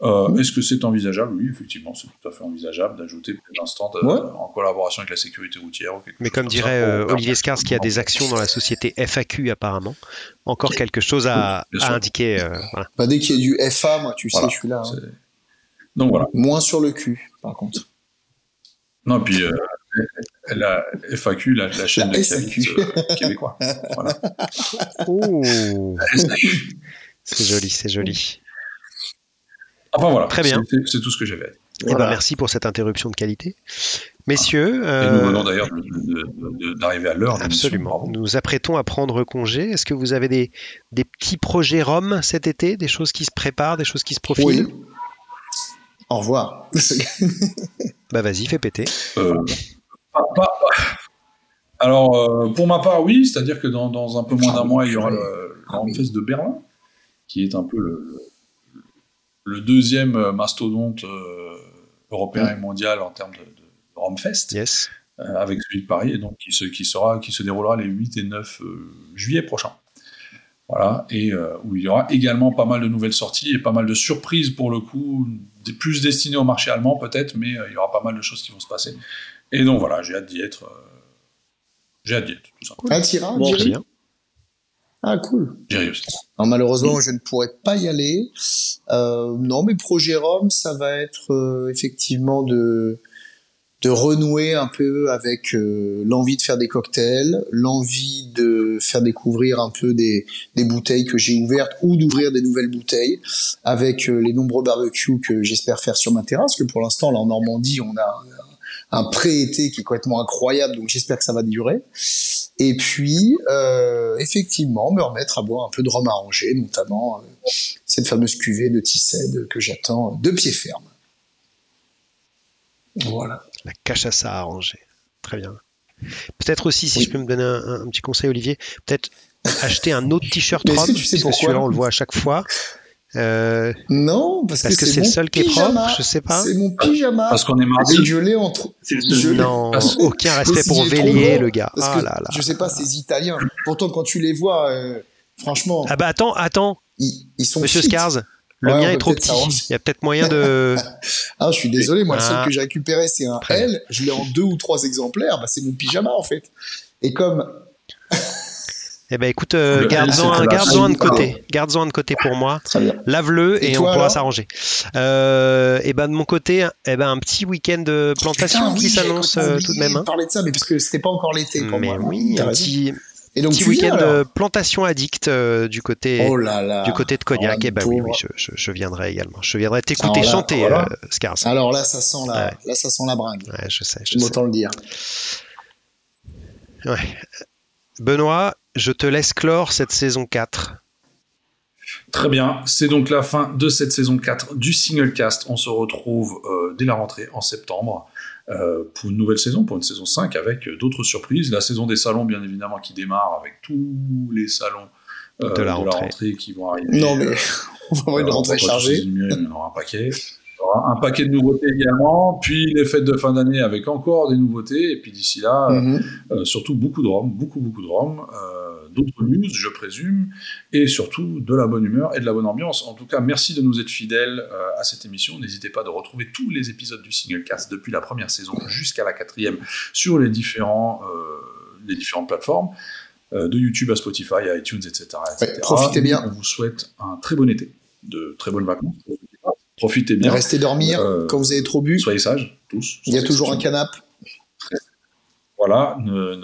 Euh, est-ce que c'est envisageable? Oui, effectivement, c'est tout à fait envisageable d'ajouter un stand euh, en collaboration avec la sécurité routière. Mais comme dirait euh, Olivier Scars, qui a des actions dans la société FAQ apparemment, encore quelque chose à, indiquer. Pas dès qu'il y a du FA, moi, tu sais, je suis là. Hein. Donc voilà. Moins sur le cul, par contre. Non, puis la FAQ, la, chaîne de SAQ. québécois. Voilà. c'est joli, c'est joli. Enfin voilà. Très bien. C'est tout ce que j'avais. Eh ben, merci pour cette interruption de qualité. Messieurs. Et nous venons d'ailleurs d'arriver à l'heure. Absolument. Nous apprêtons à prendre congé. Est-ce que vous avez des, des, petits projets Rome cet été Des choses qui se préparent Des choses qui se profilent oui. Au revoir. bah vas-y, fais péter. Euh, alors, euh, pour ma part, oui. C'est-à-dire que dans, dans, un peu moins d'un mois, il y aura le Grand Fest de Berlin, qui est un peu le le deuxième euh, mastodonte euh, européen et mondial en termes de, de Romfest, yes. Euh, avec celui de Paris, et donc qui se, qui, sera, qui se déroulera les 8 et 9 juillet prochains. Voilà, et où il y aura également pas mal de nouvelles sorties et pas mal de surprises pour le coup, plus destinées au marché allemand peut-être, mais il y aura pas mal de choses qui vont se passer. Et donc voilà, j'ai hâte d'y être. j'ai hâte d'y être, tout simplement. Ah, bon, bien. Ah, cool. Alors, malheureusement, je ne pourrais pas y aller. Euh, non, mais projet Rome, ça va être euh, effectivement de de renouer un peu avec euh, l'envie de faire des cocktails, l'envie de faire découvrir un peu des, des bouteilles que j'ai ouvertes ou d'ouvrir des nouvelles bouteilles avec euh, les nombreux barbecues que j'espère faire sur ma terrasse, que pour l'instant, là en Normandie, on a un pré-été qui est complètement incroyable, donc j'espère que ça va durer. Et puis, euh, effectivement, me remettre à boire un peu de rhum arrangé, notamment euh, cette fameuse cuvée de Tissed que j'attends de pied ferme. Voilà. La cachaça arrangée. Très bien. Peut-être aussi, si je peux me donner un, petit conseil, Olivier, peut-être acheter un autre t-shirt rhum, tu sais parce que celui-là, on le voit à chaque fois. Euh, non, parce, que, c'est le seul qui est propre, je sais pas. C'est mon pyjama. Parce qu'on est mardi. Je l'ai entre. Non, aucun respect pour Vélier, le gars. Parce ah là là. Je sais pas, ces Italiens. Pourtant, quand tu les vois, euh, franchement. Ah bah attends, attends. Ils, sont. Monsieur Scars, le mien est trop petit. Il y a peut-être moyen de. ah, je suis désolé. Moi, le seul ah. que j'ai récupéré, c'est un L. Je l'ai en deux ou trois exemplaires. Bah, c'est mon pyjama, en fait. Et comme Eh ben écoute, euh, garde-en un, de côté. Garde-en de côté pour moi. Lave-le et, on pourra s'arranger. Euh, et ben de mon côté, eh ben un petit week-end de plantation qui s'annonce euh, tout de même. Hein. Parler de ça, mais parce que c'était pas encore l'été pour mais Oui, un petit. Et donc, petit week-end de plantation addict du côté oh là là. du côté de Cognac. Oh, et ben oui, oui je, je, viendrai également. Je viendrai t'écouter chanter, voilà. Scars. Alors là, ça sent la, là, ça sent la bringue. Ouais, je sais. Je sais. Autant le dire. Ouais. Benoît, je te laisse clore cette saison 4. Très bien, c'est donc la fin de cette saison 4 du single cast. On se retrouve euh, dès la rentrée en septembre euh, pour une nouvelle saison, pour une saison 5 avec d'autres surprises. La saison des salons, bien évidemment, qui démarre avec tous les salons euh, de, la, rentrée. qui vont arriver. Non, mais on va avoir une rentrée chargée. Il y aura un paquet un paquet de nouveautés également, puis les fêtes de fin d'année avec encore des nouveautés, et puis d'ici là, mhm. euh, surtout beaucoup de Rome, beaucoup, beaucoup de Rome, euh, d'autres news, je présume, et surtout de la bonne humeur et de la bonne ambiance. En tout cas, merci de nous être fidèles euh, à cette émission. N'hésitez pas de retrouver tous les épisodes du Single Cast depuis la première saison jusqu'à la quatrième sur les, différents, les différentes plateformes de YouTube à Spotify, à iTunes, etc. profitez bien. On vous souhaite un très bon été, de très bonnes vacances Profitez bien. Restez dormir euh, quand vous avez trop bu. Soyez sages, tous. Il y a toujours un canapé. Voilà, ne,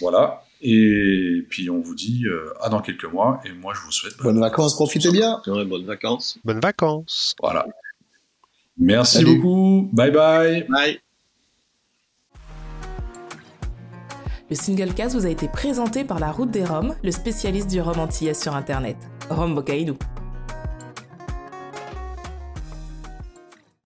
Voilà. Et puis on vous dit euh, à dans quelques mois. Et moi je vous souhaite bonnes, vacances. Profitez bien. bonnes vacances. Bonnes vacances. Voilà. Merci beaucoup. Bye bye. Bye. Le single cast vous a été présenté par La Route des Roms, le spécialiste du rhum antillais sur Internet. Rome Bocaïdou.